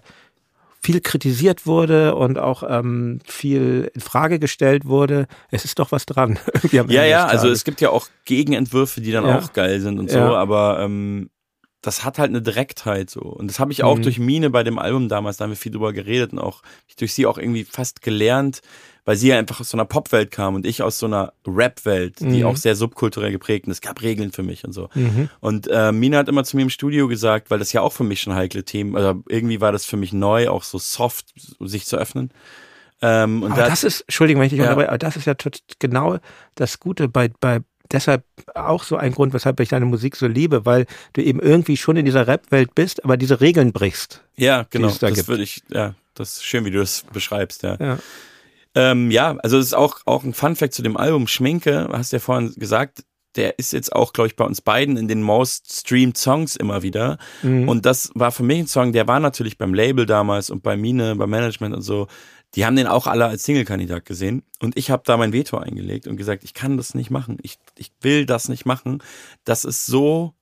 [SPEAKER 2] viel kritisiert wurde und auch ähm, viel in Frage gestellt wurde. Es ist doch was dran.
[SPEAKER 3] Ja,
[SPEAKER 2] Ende
[SPEAKER 3] ja, also es gibt ja auch Gegenentwürfe, die dann
[SPEAKER 2] Ja.
[SPEAKER 3] auch geil sind und so, aber ähm, das hat halt eine Direktheit so. Und das habe ich auch
[SPEAKER 2] Mhm.
[SPEAKER 3] durch Mine bei dem Album damals, da haben wir viel drüber geredet und auch durch sie auch irgendwie fast gelernt, weil sie ja einfach aus so einer Popwelt kam und ich aus so einer Rap-Welt, die
[SPEAKER 2] Mhm.
[SPEAKER 3] auch sehr subkulturell geprägt und es gab Regeln für mich und so.
[SPEAKER 2] Mhm.
[SPEAKER 3] Und äh, Mina hat immer zu mir im Studio gesagt, weil das ja auch für mich schon heikle Themen, also irgendwie war das für mich neu, auch so soft sich zu öffnen. Ähm, und
[SPEAKER 2] Aber
[SPEAKER 3] da-
[SPEAKER 2] das ist, Entschuldigung, wenn ich dich
[SPEAKER 3] Ja.
[SPEAKER 2] aber das ist ja genau das Gute bei, bei deshalb auch so ein Grund, weshalb ich deine Musik so liebe, weil du eben irgendwie schon in dieser Rap-Welt bist, aber diese Regeln brichst.
[SPEAKER 3] Ja, genau.
[SPEAKER 2] da
[SPEAKER 3] das würde ich, ja, das ist schön, wie du das beschreibst, ja.
[SPEAKER 2] Ja.
[SPEAKER 3] Ähm, ja, also es ist auch, auch ein Fun-Fact zu dem Album Schminke, hast du ja vorhin gesagt, der ist jetzt auch, glaube ich, bei uns beiden in den most streamed Songs immer wieder.
[SPEAKER 2] Mhm.
[SPEAKER 3] Und das war für mich ein Song, der war natürlich beim Label damals und bei Mine, beim Management und so. Die haben den auch alle als Single-Kandidat gesehen. Und ich habe da mein Veto eingelegt und gesagt, ich kann das nicht machen. Ich, ich will das nicht machen. Das ist so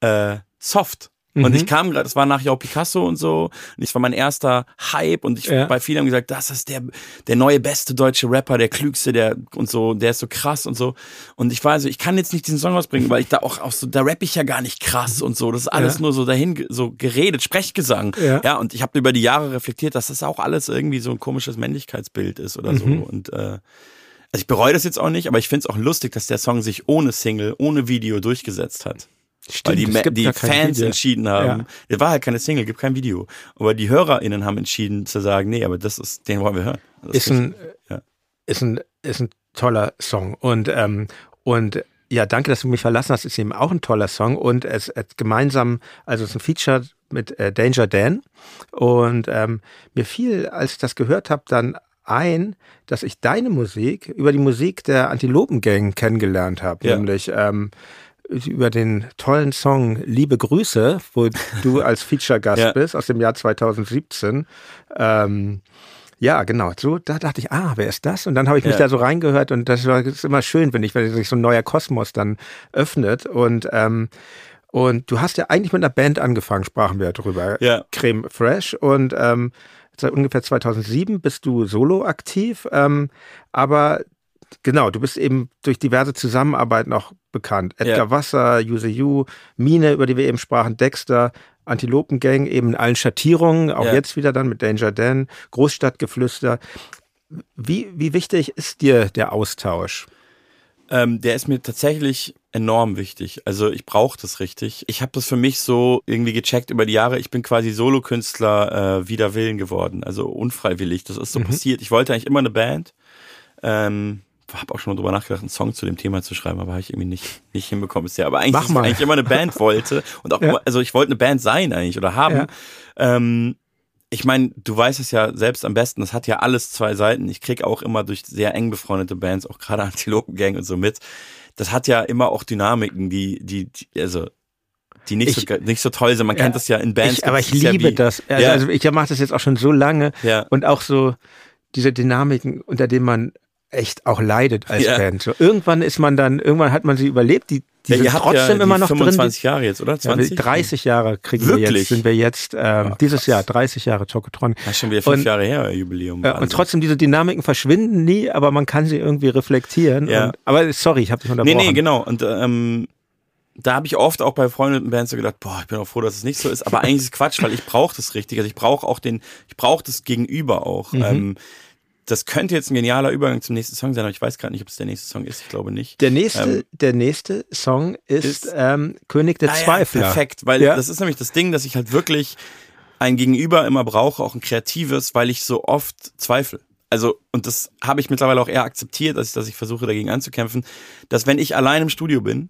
[SPEAKER 3] äh, soft. Und
[SPEAKER 2] Mhm.
[SPEAKER 3] ich kam gerade, das war nach Jau Picasso und so. Und ich war mein erster Hype und ich
[SPEAKER 2] Ja.
[SPEAKER 3] bei vielen haben gesagt, das ist der, der neue beste deutsche Rapper, der klügste, der und so, der ist so krass und so. Und ich war also, ich kann jetzt nicht diesen Song rausbringen, weil ich da auch, auch so, da rapp ich ja gar nicht krass und so. Das ist alles
[SPEAKER 2] Ja.
[SPEAKER 3] nur so dahin, so geredet, Sprechgesang.
[SPEAKER 2] Ja.
[SPEAKER 3] ja und ich habe über die Jahre reflektiert, dass das auch alles irgendwie so ein komisches Männlichkeitsbild ist oder so.
[SPEAKER 2] Mhm.
[SPEAKER 3] Und äh, also ich bereue das jetzt auch nicht, aber ich finde es auch lustig, dass der Song sich ohne Single, ohne Video durchgesetzt hat.
[SPEAKER 2] Stimmt,
[SPEAKER 3] Weil die,
[SPEAKER 2] es
[SPEAKER 3] die Fans
[SPEAKER 2] Video.
[SPEAKER 3] entschieden haben,
[SPEAKER 2] Ja.
[SPEAKER 3] der war halt keine Single, gibt kein Video. Aber die HörerInnen haben entschieden zu sagen, nee, aber das ist, den wollen wir hören. Das
[SPEAKER 2] ist ein,
[SPEAKER 3] Ja.
[SPEAKER 2] ist ein, ist ein toller Song. Und, ähm, und ja, danke, dass du mich verlassen hast, ist eben auch ein toller Song. Und es, es gemeinsam, also es ist ein Feature mit äh, Danger Dan. Und ähm, mir fiel, als ich das gehört habe, dann ein, dass ich deine Musik über die Musik der Antilopengang kennengelernt habe.
[SPEAKER 3] Ja.
[SPEAKER 2] Nämlich ähm, über den tollen Song Liebe Grüße, wo du als Feature-Gast
[SPEAKER 3] Ja.
[SPEAKER 2] bist, aus dem Jahr 2017. Ähm, ja, genau. So, da dachte ich, ah, wer ist das? Und dann habe ich mich
[SPEAKER 3] Ja.
[SPEAKER 2] da so reingehört und das war das ist immer schön, finde ich, wenn sich so ein neuer Kosmos dann öffnet. Und, ähm, und du hast ja eigentlich mit einer Band angefangen, sprachen wir ja drüber.
[SPEAKER 3] Ja.
[SPEAKER 2] Creme Fresh. Und ähm, seit ungefähr 2007 bist du solo aktiv. Ähm, aber genau, du bist eben durch diverse Zusammenarbeiten auch bekannt. Edgar
[SPEAKER 3] Ja.
[SPEAKER 2] Wasser, Use You, Mine, über die wir eben sprachen, Dexter, Antilopengang, eben in allen Schattierungen, auch
[SPEAKER 3] Ja.
[SPEAKER 2] jetzt wieder dann mit Danger Dan, Großstadtgeflüster. Wie, wie wichtig ist dir der Austausch?
[SPEAKER 3] Ähm, der ist mir tatsächlich enorm wichtig. Also ich brauche das richtig. Ich habe das für mich so irgendwie gecheckt über die Jahre. Ich bin quasi Solokünstler äh, wider Willen geworden, also unfreiwillig. Das ist so
[SPEAKER 2] Mhm.
[SPEAKER 3] passiert. Ich wollte eigentlich immer eine Band. Ähm, habe auch schon mal drüber nachgedacht, einen Song zu dem Thema zu schreiben, aber habe ich irgendwie nicht, nicht hinbekommen bisher. Aber eigentlich, ich eigentlich immer eine Band wollte und auch,
[SPEAKER 2] Ja.
[SPEAKER 3] immer- also ich wollte eine Band sein eigentlich oder haben.
[SPEAKER 2] Ja.
[SPEAKER 3] Ähm, ich meine, du weißt es ja selbst am besten, das hat ja alles zwei Seiten. Ich krieg auch immer durch sehr eng befreundete Bands, auch gerade Antilopen-Gang und so mit. Das hat ja immer auch Dynamiken, die, die, die also die nicht,
[SPEAKER 2] Ich-
[SPEAKER 3] so, nicht so toll sind. Man
[SPEAKER 2] Ja,
[SPEAKER 3] kennt das ja in Bands.
[SPEAKER 2] Ich, aber ich
[SPEAKER 3] ja
[SPEAKER 2] liebe
[SPEAKER 3] wie-
[SPEAKER 2] das. Also,
[SPEAKER 3] Ja.
[SPEAKER 2] also ich mache das jetzt auch schon so lange
[SPEAKER 3] Ja.
[SPEAKER 2] und auch so diese Dynamiken, unter denen man echt auch leidet als
[SPEAKER 3] Ja.
[SPEAKER 2] Band. So, irgendwann ist man dann, irgendwann hat man sie überlebt, die, die
[SPEAKER 3] ja,
[SPEAKER 2] sind trotzdem
[SPEAKER 3] ja
[SPEAKER 2] immer noch
[SPEAKER 3] 25 Jahre jetzt, oder?
[SPEAKER 2] drin. Ja,
[SPEAKER 3] 20?
[SPEAKER 2] 30 Jahre kriegen wir
[SPEAKER 3] Wirklich?
[SPEAKER 2] jetzt, sind wir jetzt, ähm,
[SPEAKER 3] Oh,
[SPEAKER 2] dieses. Jahr, 30 Jahre Chocotron.
[SPEAKER 3] Das ist schon wieder fünf
[SPEAKER 2] Und-
[SPEAKER 3] Jahre her, Jubiläum.
[SPEAKER 2] Ja, und trotzdem, diese Dynamiken verschwinden nie, aber man kann sie irgendwie reflektieren.
[SPEAKER 3] Ja.
[SPEAKER 2] Und, aber sorry, ich habe dich
[SPEAKER 3] Nee,
[SPEAKER 2] unterbrochen.
[SPEAKER 3] nee, genau. Und ähm, da habe ich oft auch bei befreundeten Bands so gedacht, boah, ich bin auch froh, dass es nicht so ist. Aber eigentlich ist es Quatsch, weil ich brauche das richtig. Also ich brauche auch den, ich brauche das Gegenüber auch.
[SPEAKER 2] Mhm.
[SPEAKER 3] Ähm, das könnte jetzt ein genialer Übergang zum nächsten Song sein, aber ich weiß gerade nicht, ob es der nächste Song ist. Ich glaube nicht.
[SPEAKER 2] Der nächste,
[SPEAKER 3] Ähm,
[SPEAKER 2] der nächste Song ist,
[SPEAKER 3] ist-
[SPEAKER 2] ähm, König der
[SPEAKER 3] Ah ja,
[SPEAKER 2] Zweifler.
[SPEAKER 3] perfekt, weil
[SPEAKER 2] Ja.
[SPEAKER 3] das ist nämlich das Ding, dass ich halt wirklich ein Gegenüber immer brauche, auch ein kreatives, weil ich so oft zweifle. Also, und das habe ich mittlerweile auch eher akzeptiert, ich, dass ich versuche, dagegen anzukämpfen, dass wenn ich allein im Studio bin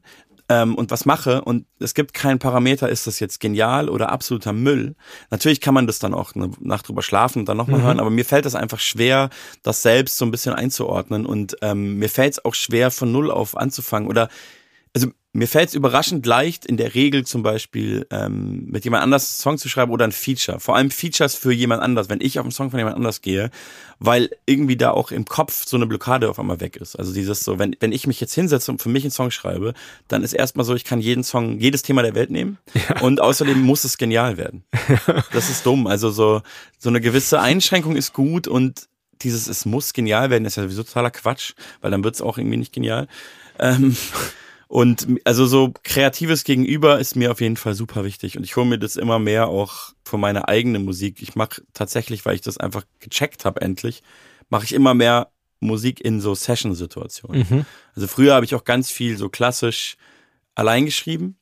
[SPEAKER 3] ähm, und was mache und es gibt keinen Parameter, ist das jetzt genial oder absoluter Müll. Natürlich kann man das dann auch eine Nacht drüber schlafen und dann nochmal hören, aber mir fällt das einfach schwer, das selbst so ein bisschen einzuordnen. Und ähm, mir fällt es auch schwer, von Null auf anzufangen. Oder mir fällt es überraschend leicht, in der Regel zum Beispiel ähm, mit jemand anders einen Song zu schreiben oder ein Feature. Vor allem Features für jemand anders, wenn ich auf einen Song von jemand anders gehe, weil irgendwie da auch im Kopf so eine Blockade auf einmal weg ist. Also dieses so, wenn, wenn ich mich jetzt hinsetze und für mich einen Song schreibe, dann ist erstmal so, ich kann jeden Song, jedes Thema der Welt nehmen und außerdem muss es genial werden. Das ist dumm. Also so, so eine gewisse Einschränkung ist gut und dieses, es muss genial werden, ist ja sowieso totaler Quatsch, weil dann wird es auch irgendwie nicht genial. Ähm, und also so kreatives Gegenüber ist mir auf jeden Fall super wichtig. Und ich hole mir das immer mehr auch für meine eigene Musik. Ich mache tatsächlich, weil ich das einfach gecheckt habe endlich, mache ich immer mehr Musik in so Session-Situationen.
[SPEAKER 2] Mhm.
[SPEAKER 3] Also früher habe ich auch ganz viel so klassisch allein geschrieben.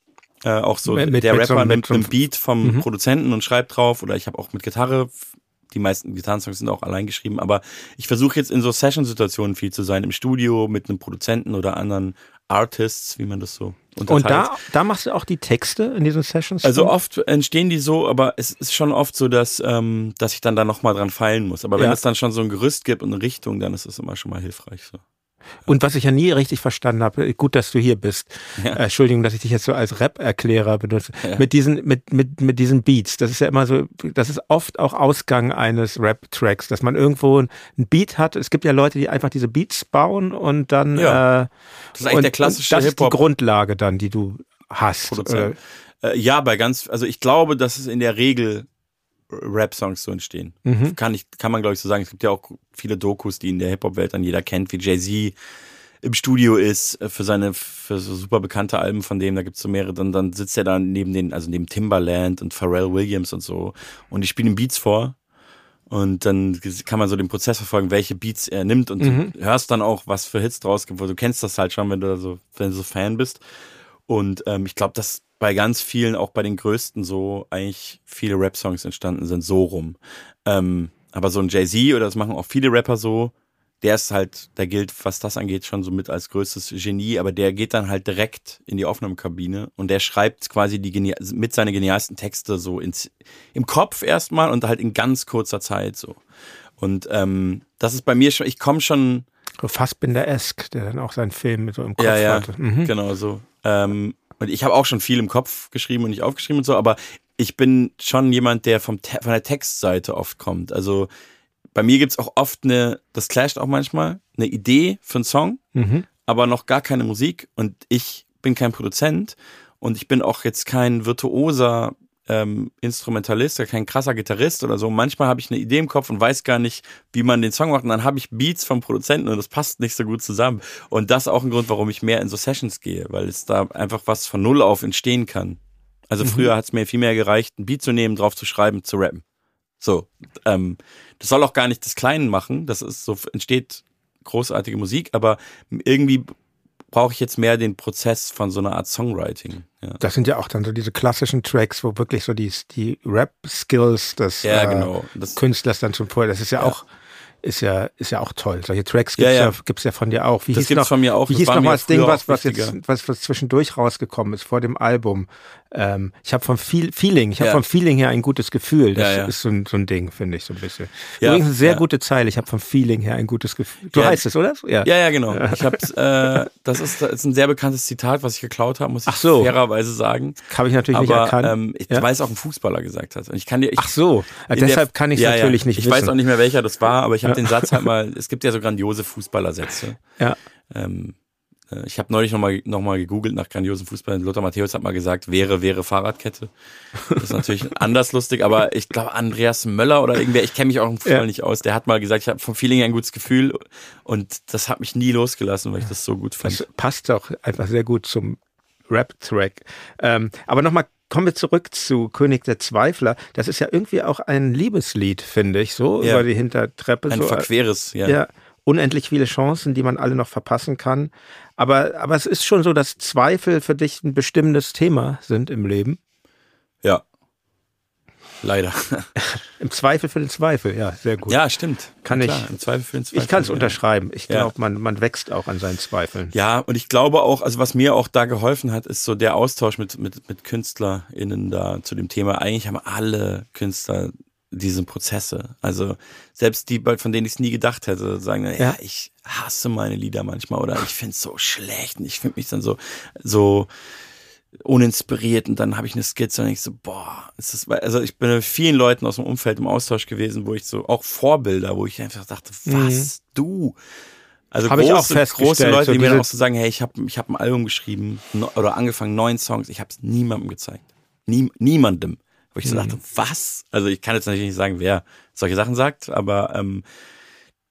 [SPEAKER 3] Äh, auch so
[SPEAKER 2] Mit-
[SPEAKER 3] der
[SPEAKER 2] mit so-
[SPEAKER 3] Rapper
[SPEAKER 2] mit
[SPEAKER 3] nimmt
[SPEAKER 2] so-
[SPEAKER 3] einen Beat vom
[SPEAKER 2] Mhm.
[SPEAKER 3] Produzenten und schreibt drauf. Oder ich habe auch mit Gitarre, die meisten Gitarrensongs sind auch allein geschrieben. Aber ich versuche jetzt in so Session-Situationen viel zu sein. Im Studio mit einem Produzenten oder anderen Artists, wie man das so
[SPEAKER 2] Und
[SPEAKER 3] unterteilt.
[SPEAKER 2] da, da machst du auch die Texte in diesen Sessions?
[SPEAKER 3] Also oft entstehen die so, aber es ist schon oft so, dass, ähm, dass ich dann da nochmal dran feilen muss. Aber wenn
[SPEAKER 2] Ja.
[SPEAKER 3] es dann schon so ein Gerüst gibt und eine Richtung, dann ist es immer schon mal hilfreich. So.
[SPEAKER 2] Und was ich ja nie richtig verstanden habe, gut, dass du hier bist.
[SPEAKER 3] Ja.
[SPEAKER 2] Äh, Entschuldigung, dass ich dich jetzt so als Rap-Erklärer benutze.
[SPEAKER 3] Ja.
[SPEAKER 2] Mit diesen, mit, mit, mit diesen Beats. Das ist ja immer so, das ist oft auch Ausgang eines Rap-Tracks, dass man irgendwo ein Beat hat. Es gibt ja Leute, die einfach diese Beats bauen und dann,
[SPEAKER 3] Ja.
[SPEAKER 2] äh,
[SPEAKER 3] Das ist eigentlich
[SPEAKER 2] und,
[SPEAKER 3] der klassische
[SPEAKER 2] das ist die. Grundlage dann, die du hast.
[SPEAKER 3] Produzent. Äh, ja, bei ganz, also ich glaube, dass es in der Regel Rap-Songs so entstehen.
[SPEAKER 2] Mhm.
[SPEAKER 3] Kann ich, kann man glaube ich so sagen. Es gibt ja auch viele Dokus, die in der Hip-Hop-Welt dann jeder kennt, wie Jay-Z im Studio ist äh, für seine für so super bekannte Alben von dem, da gibt's so mehrere, dann, dann sitzt er da neben den, also neben Timbaland und Pharrell Williams und so und die spielen ihm Beats vor und dann kann man so den Prozess verfolgen, welche Beats er nimmt und
[SPEAKER 2] Mhm.
[SPEAKER 3] du hörst dann auch, was für Hits draus gibt, weil du kennst das halt schon, wenn du da so, wenn du so Fan bist und ähm, ich glaube, dass bei ganz vielen, auch bei den größten so eigentlich viele Rap-Songs entstanden sind, so rum. Ähm, aber so ein Jay-Z oder das machen auch viele Rapper so, der ist halt, der gilt, was das angeht, schon so mit als größtes Genie, aber der geht dann halt direkt in die Aufnahmekabine und der schreibt quasi die genial, mit seine genialsten Texte so ins, im Kopf erstmal und halt in ganz kurzer Zeit so. Und ähm, das ist bei mir schon, ich komme schon,
[SPEAKER 2] So Fassbinder-esk, der dann auch seinen Film so im Kopf
[SPEAKER 3] ja, ja,
[SPEAKER 2] hatte. Mhm.
[SPEAKER 3] genau so. Ähm, und ich habe auch schon viel im Kopf geschrieben und nicht aufgeschrieben und so, aber ich bin schon jemand, der vom Te von der Textseite oft kommt. Also bei mir gibt's auch oft eine, das clasht auch manchmal, eine Idee für einen Song,
[SPEAKER 2] Mhm.
[SPEAKER 3] aber noch gar keine Musik und ich bin kein Produzent und ich bin auch jetzt kein virtuoser ähm, Instrumentalist oder kein krasser Gitarrist oder so. Manchmal habe ich eine Idee im Kopf und weiß gar nicht, wie man den Song macht und dann habe ich Beats vom Produzenten und das passt nicht so gut zusammen. Und das ist auch ein Grund, warum ich mehr in so Sessions gehe, weil es da einfach was von Null auf entstehen kann. Also früher hat es mir viel mehr gereicht, ein Beat zu nehmen, drauf zu schreiben, zu rappen. So, ähm, das soll auch gar nicht das Kleinen machen. Das ist so entsteht großartige Musik, aber irgendwie brauche ich jetzt mehr den Prozess von so einer Art Songwriting. Ja,
[SPEAKER 2] Das sind ja auch dann so diese klassischen Tracks, wo wirklich so die, die Rap-Skills des
[SPEAKER 3] ja
[SPEAKER 2] äh,
[SPEAKER 3] genau. Das,
[SPEAKER 2] Künstlers dann schon vorher, das ist ja,
[SPEAKER 3] Ja.
[SPEAKER 2] auch, ist ja, ist ja auch toll. Solche Tracks gibt's ja, gibt's ja von dir auch. Wie
[SPEAKER 3] Das
[SPEAKER 2] hieß
[SPEAKER 3] gibt's
[SPEAKER 2] noch,
[SPEAKER 3] von mir auch.
[SPEAKER 2] Wie
[SPEAKER 3] Das
[SPEAKER 2] hieß noch mal das Ding, was, was jetzt, was, was zwischendurch rausgekommen ist vor dem Album? Ähm, ich habe vom Feel Feeling, ich habe
[SPEAKER 3] Ja.
[SPEAKER 2] vom Feeling her ein gutes Gefühl. Das
[SPEAKER 3] Ja, ja.
[SPEAKER 2] ist so ein, so ein Ding, finde ich so ein bisschen.
[SPEAKER 3] Ja,
[SPEAKER 2] Übrigens eine sehr gute Zeile. Ich habe vom Feeling her ein gutes Gefühl. Du heißt es, oder? Ja.
[SPEAKER 3] Ja, genau. Ich hab's, äh, das ist, das ist ein sehr bekanntes Zitat, was ich geklaut habe, muss ich
[SPEAKER 2] so.
[SPEAKER 3] fairerweise sagen.
[SPEAKER 2] Habe ich natürlich nicht
[SPEAKER 3] Aber
[SPEAKER 2] erkannt.
[SPEAKER 3] ähm, ich, es auch ein Fußballer gesagt hat. Und ich kann dir, ich,
[SPEAKER 2] Ach so,
[SPEAKER 3] in der-
[SPEAKER 2] deshalb kann ich natürlich nicht
[SPEAKER 3] Ich
[SPEAKER 2] wissen.
[SPEAKER 3] weiß auch nicht mehr, welcher das war, aber ich habe den Satz halt mal, es gibt ja so grandiose Fußballersätze.
[SPEAKER 2] Ja.
[SPEAKER 3] Ähm, äh, ich habe neulich nochmal noch mal gegoogelt nach grandiosen Fußballern. Lothar Matthäus hat mal gesagt, wäre, wäre Fahrradkette. Das ist natürlich anders lustig, aber ich glaube, Andreas Möller oder irgendwer, ich kenne mich auch im Fußball
[SPEAKER 2] Ja.
[SPEAKER 3] nicht aus, der hat mal gesagt, ich habe vom Feeling her ein gutes Gefühl und das hat mich nie losgelassen, weil ich das so gut fand.
[SPEAKER 2] Das passt auch einfach sehr gut zum Rap-Track. Ähm, aber nochmal, kommen wir zurück zu König der Zweifler. Das ist ja irgendwie auch ein Liebeslied, finde ich, so
[SPEAKER 3] Ja.
[SPEAKER 2] über die Hintertreppe.
[SPEAKER 3] Ein
[SPEAKER 2] so,
[SPEAKER 3] verqueres, ja.
[SPEAKER 2] ja. unendlich viele Chancen, die man alle noch verpassen kann. Aber, aber es ist schon so, dass Zweifel für dich ein bestimmendes Thema sind im Leben.
[SPEAKER 3] ja. Leider.
[SPEAKER 2] Im Zweifel für den Zweifel, ja, sehr gut.
[SPEAKER 3] Ja, stimmt.
[SPEAKER 2] Kann
[SPEAKER 3] Ja,
[SPEAKER 2] ich-
[SPEAKER 3] Im Zweifel für den Zweifel.
[SPEAKER 2] ich kann es
[SPEAKER 3] ja.
[SPEAKER 2] unterschreiben. Ich
[SPEAKER 3] Ja.
[SPEAKER 2] glaube, man, man wächst auch an seinen Zweifeln.
[SPEAKER 3] Ja, und ich glaube auch, also was mir auch da geholfen hat, ist so der Austausch mit, mit, mit KünstlerInnen da zu dem Thema. Eigentlich haben alle Künstler diese Prozesse. Also selbst die, von denen ich es nie gedacht hätte, sagen, ja.
[SPEAKER 2] Ja.
[SPEAKER 3] ich hasse meine Lieder manchmal oder ich finde es so schlecht und ich finde mich dann so, so uninspiriert und dann habe ich eine Skizze und ich so, boah, ist das, also ich bin mit vielen Leuten aus dem Umfeld im Austausch gewesen, wo ich so, auch Vorbilder, wo ich einfach dachte, was, du? Also
[SPEAKER 2] Mhm. Hab ich auch
[SPEAKER 3] große, große Leute,
[SPEAKER 2] so
[SPEAKER 3] die mir dann auch so sagen, hey, ich habe ich hab ein Album geschrieben oder angefangen, neun Songs, ich habe es niemandem gezeigt. Nie, niemandem. Wo ich so
[SPEAKER 2] Mhm.
[SPEAKER 3] dachte, was? Also ich kann jetzt natürlich nicht sagen, wer solche Sachen sagt, aber ähm,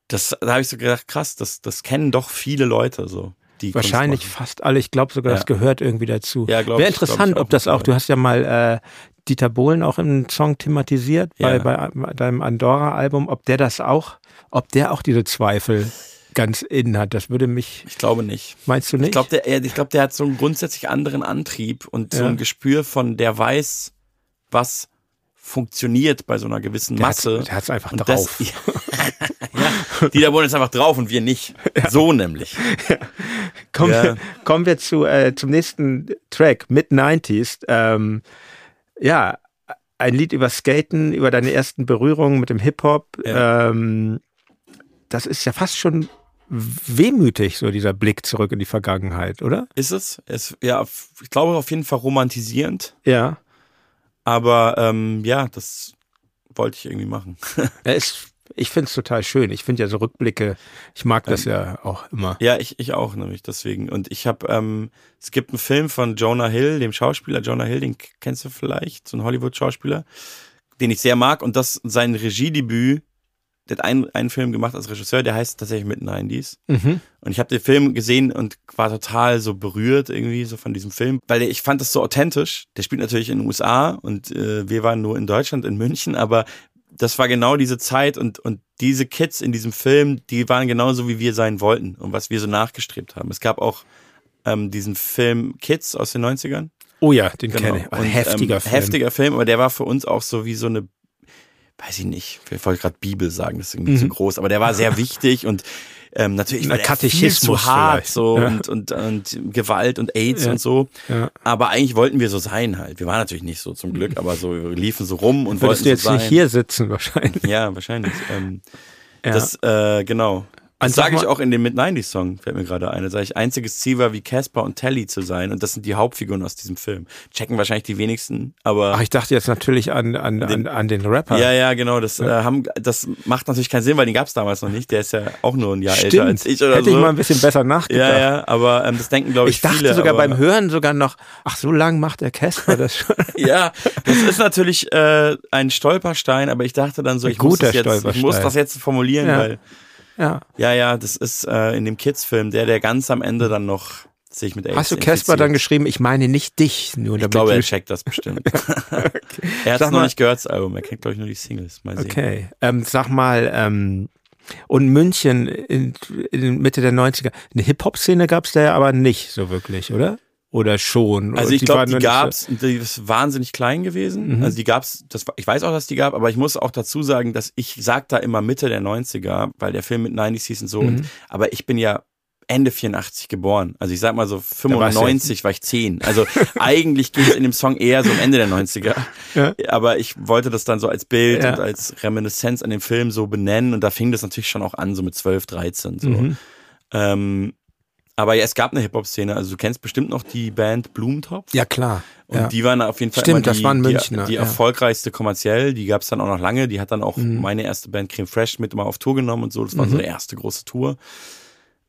[SPEAKER 3] das, da habe ich so gedacht, krass, das, das kennen doch viele Leute so.
[SPEAKER 2] Wahrscheinlich fast alle. Ich glaube sogar, das
[SPEAKER 3] Ja.
[SPEAKER 2] gehört irgendwie dazu.
[SPEAKER 3] Ja,
[SPEAKER 2] Wäre interessant, ob das auch, du hast ja mal äh, Dieter Bohlen auch im Song thematisiert, bei,
[SPEAKER 3] Ja.
[SPEAKER 2] bei deinem Andorra-Album, ob der das auch, ob der auch diese Zweifel ganz innen hat. Das würde mich,
[SPEAKER 3] Ich glaube nicht.
[SPEAKER 2] meinst du nicht?
[SPEAKER 3] Ich glaube, der, er- ich glaub, der hat so einen grundsätzlich anderen Antrieb und so
[SPEAKER 2] Ja.
[SPEAKER 3] ein Gespür von, der weiß, was funktioniert bei so einer gewissen
[SPEAKER 2] der
[SPEAKER 3] Masse.
[SPEAKER 2] Der hat's einfach
[SPEAKER 3] Und
[SPEAKER 2] drauf.
[SPEAKER 3] Das, ja, die da wohnen jetzt einfach drauf und wir nicht. So nämlich.
[SPEAKER 2] kommen,
[SPEAKER 3] Ja.
[SPEAKER 2] wir, kommen wir zu, äh, zum nächsten Track, Mid-90s. Ähm, ja, ein Lied über Skaten, über deine ersten Berührungen mit dem Hip-Hop.
[SPEAKER 3] Ja.
[SPEAKER 2] Ähm, das ist ja fast schon wehmütig, so dieser Blick zurück in die Vergangenheit, oder?
[SPEAKER 3] Ist es? es ja, ich glaube auf jeden Fall romantisierend,
[SPEAKER 2] Ja.
[SPEAKER 3] Aber ähm, ja, das wollte ich irgendwie machen.
[SPEAKER 2] Ist, ich finde es total schön. Ich finde ja so Rückblicke, ich mag das ja auch immer.
[SPEAKER 3] Ja, ich, ich auch nämlich deswegen. Und ich habe, ähm, es gibt einen Film von Jonah Hill, dem Schauspieler Jonah Hill, den kennst du vielleicht, so ein Hollywood-Schauspieler, den ich sehr mag. Und das sein Regiedebüt, der hat einen, einen Film gemacht als Regisseur, der heißt tatsächlich Mid-90s.
[SPEAKER 2] Mhm.
[SPEAKER 3] Und ich habe den Film gesehen und war total so berührt irgendwie so von diesem Film, weil ich fand das so authentisch. Der spielt natürlich in den USA und äh, wir waren nur in Deutschland, in München, aber das war genau diese Zeit und, und diese Kids in diesem Film, die waren genauso wie wir sein wollten und was wir so nachgestrebt haben. Es gab auch ähm, diesen Film Kids aus den 90ern.
[SPEAKER 2] Oh ja, den
[SPEAKER 3] Genau.
[SPEAKER 2] kenne ich. Ein
[SPEAKER 3] Und,
[SPEAKER 2] heftiger
[SPEAKER 3] ähm,
[SPEAKER 2] Film.
[SPEAKER 3] Heftiger Film, aber der war für uns auch so wie so eine, weiß ich nicht, ich wollte gerade Bibel sagen, das ist irgendwie zu groß, aber der war sehr wichtig und ähm, natürlich
[SPEAKER 2] Na,
[SPEAKER 3] war der viel
[SPEAKER 2] Katechismus
[SPEAKER 3] zu hart
[SPEAKER 2] vielleicht.
[SPEAKER 3] so
[SPEAKER 2] Ja.
[SPEAKER 3] und, und, und Gewalt und AIDS
[SPEAKER 2] Ja.
[SPEAKER 3] und so.
[SPEAKER 2] Ja.
[SPEAKER 3] Aber eigentlich wollten wir so sein halt. Wir waren natürlich nicht so zum Glück, aber so wir liefen so rum und
[SPEAKER 2] Würdest
[SPEAKER 3] wollten
[SPEAKER 2] du jetzt
[SPEAKER 3] so sein.
[SPEAKER 2] nicht hier sitzen wahrscheinlich?
[SPEAKER 3] Ja, wahrscheinlich. Ähm. Das, äh, genau. Das
[SPEAKER 2] Und sag
[SPEAKER 3] sage ich auch in dem Mid-90s-Song, fällt mir gerade ein. Da sage ich, einziges Ziel war, wie Casper und Telly zu sein. Und das sind die Hauptfiguren aus diesem Film. Checken wahrscheinlich die wenigsten, aber.
[SPEAKER 2] Ach, ich dachte jetzt natürlich an, an, an, an den Rapper.
[SPEAKER 3] ja, ja, genau. Das, äh, haben, das macht natürlich keinen Sinn, weil den gab es damals noch nicht. Der ist ja auch nur ein Jahr
[SPEAKER 2] Stimmt.
[SPEAKER 3] älter als ich oder
[SPEAKER 2] Hätte
[SPEAKER 3] so.
[SPEAKER 2] ich mal ein bisschen besser nachgedacht.
[SPEAKER 3] ja, ja, aber ähm, das denken, glaube ich,
[SPEAKER 2] Ich dachte
[SPEAKER 3] viele.
[SPEAKER 2] sogar beim Hören sogar noch, ach, so lang macht der Casper das schon.
[SPEAKER 3] Ja, das ist natürlich äh, ein Stolperstein, aber ich dachte dann so, ich muss, das jetzt, ich muss das jetzt formulieren,
[SPEAKER 2] Ja.
[SPEAKER 3] weil
[SPEAKER 2] ja.
[SPEAKER 3] Ja, ja, das ist äh, in dem Kids-Film, der, der ganz am Ende dann noch sich mit AIDS
[SPEAKER 2] Hast du Casper dann geschrieben, ich meine nicht dich, nur
[SPEAKER 3] Ich
[SPEAKER 2] damit
[SPEAKER 3] glaube, er checkt das bestimmt. er hat es noch nicht gehört, das Album. Er kennt, glaube ich, nur die Singles. Mal sehen.
[SPEAKER 2] Okay. Ähm, sag mal, ähm, Und München in, in Mitte der 90er. Eine Hip-Hop-Szene gab es da ja aber nicht so wirklich, oder? Oder schon?
[SPEAKER 3] Also ich
[SPEAKER 2] Die
[SPEAKER 3] glaube, die
[SPEAKER 2] nicht so-
[SPEAKER 3] gab's, die ist wahnsinnig klein gewesen.
[SPEAKER 2] Mhm.
[SPEAKER 3] Also die gab's, das, war- ich weiß auch, dass die gab, aber ich muss auch dazu sagen, dass ich sag da immer Mitte der 90er, weil der Film mit 90s hieß und so.
[SPEAKER 2] Mhm.
[SPEAKER 3] Und, aber ich bin ja Ende 84 geboren. Also ich sag mal so
[SPEAKER 2] warst du
[SPEAKER 3] 95 war ich 10. Also eigentlich ging es in dem Song eher so um Ende der 90er.
[SPEAKER 2] Ja.
[SPEAKER 3] Aber ich wollte das dann so als Bild
[SPEAKER 2] Ja.
[SPEAKER 3] und als Reminiszenz an den Film so benennen. Und da fing das natürlich schon auch an, so mit 12, 13. So.
[SPEAKER 2] Mhm.
[SPEAKER 3] Ähm, aber ja, es gab eine Hip-Hop-Szene. Also du kennst bestimmt noch die Band Blumentopf.
[SPEAKER 2] Ja, klar.
[SPEAKER 3] Und
[SPEAKER 2] ja.
[SPEAKER 3] die waren auf jeden Fall
[SPEAKER 2] Stimmt,
[SPEAKER 3] immer
[SPEAKER 2] das
[SPEAKER 3] die,
[SPEAKER 2] waren
[SPEAKER 3] die,
[SPEAKER 2] Münchner,
[SPEAKER 3] die
[SPEAKER 2] ja.
[SPEAKER 3] erfolgreichste kommerziell. Die gab es dann auch noch lange. Die hat dann auch
[SPEAKER 2] Mhm.
[SPEAKER 3] meine erste Band Creme Fresh mit immer auf Tour genommen und so. Das war unsere erste große Tour.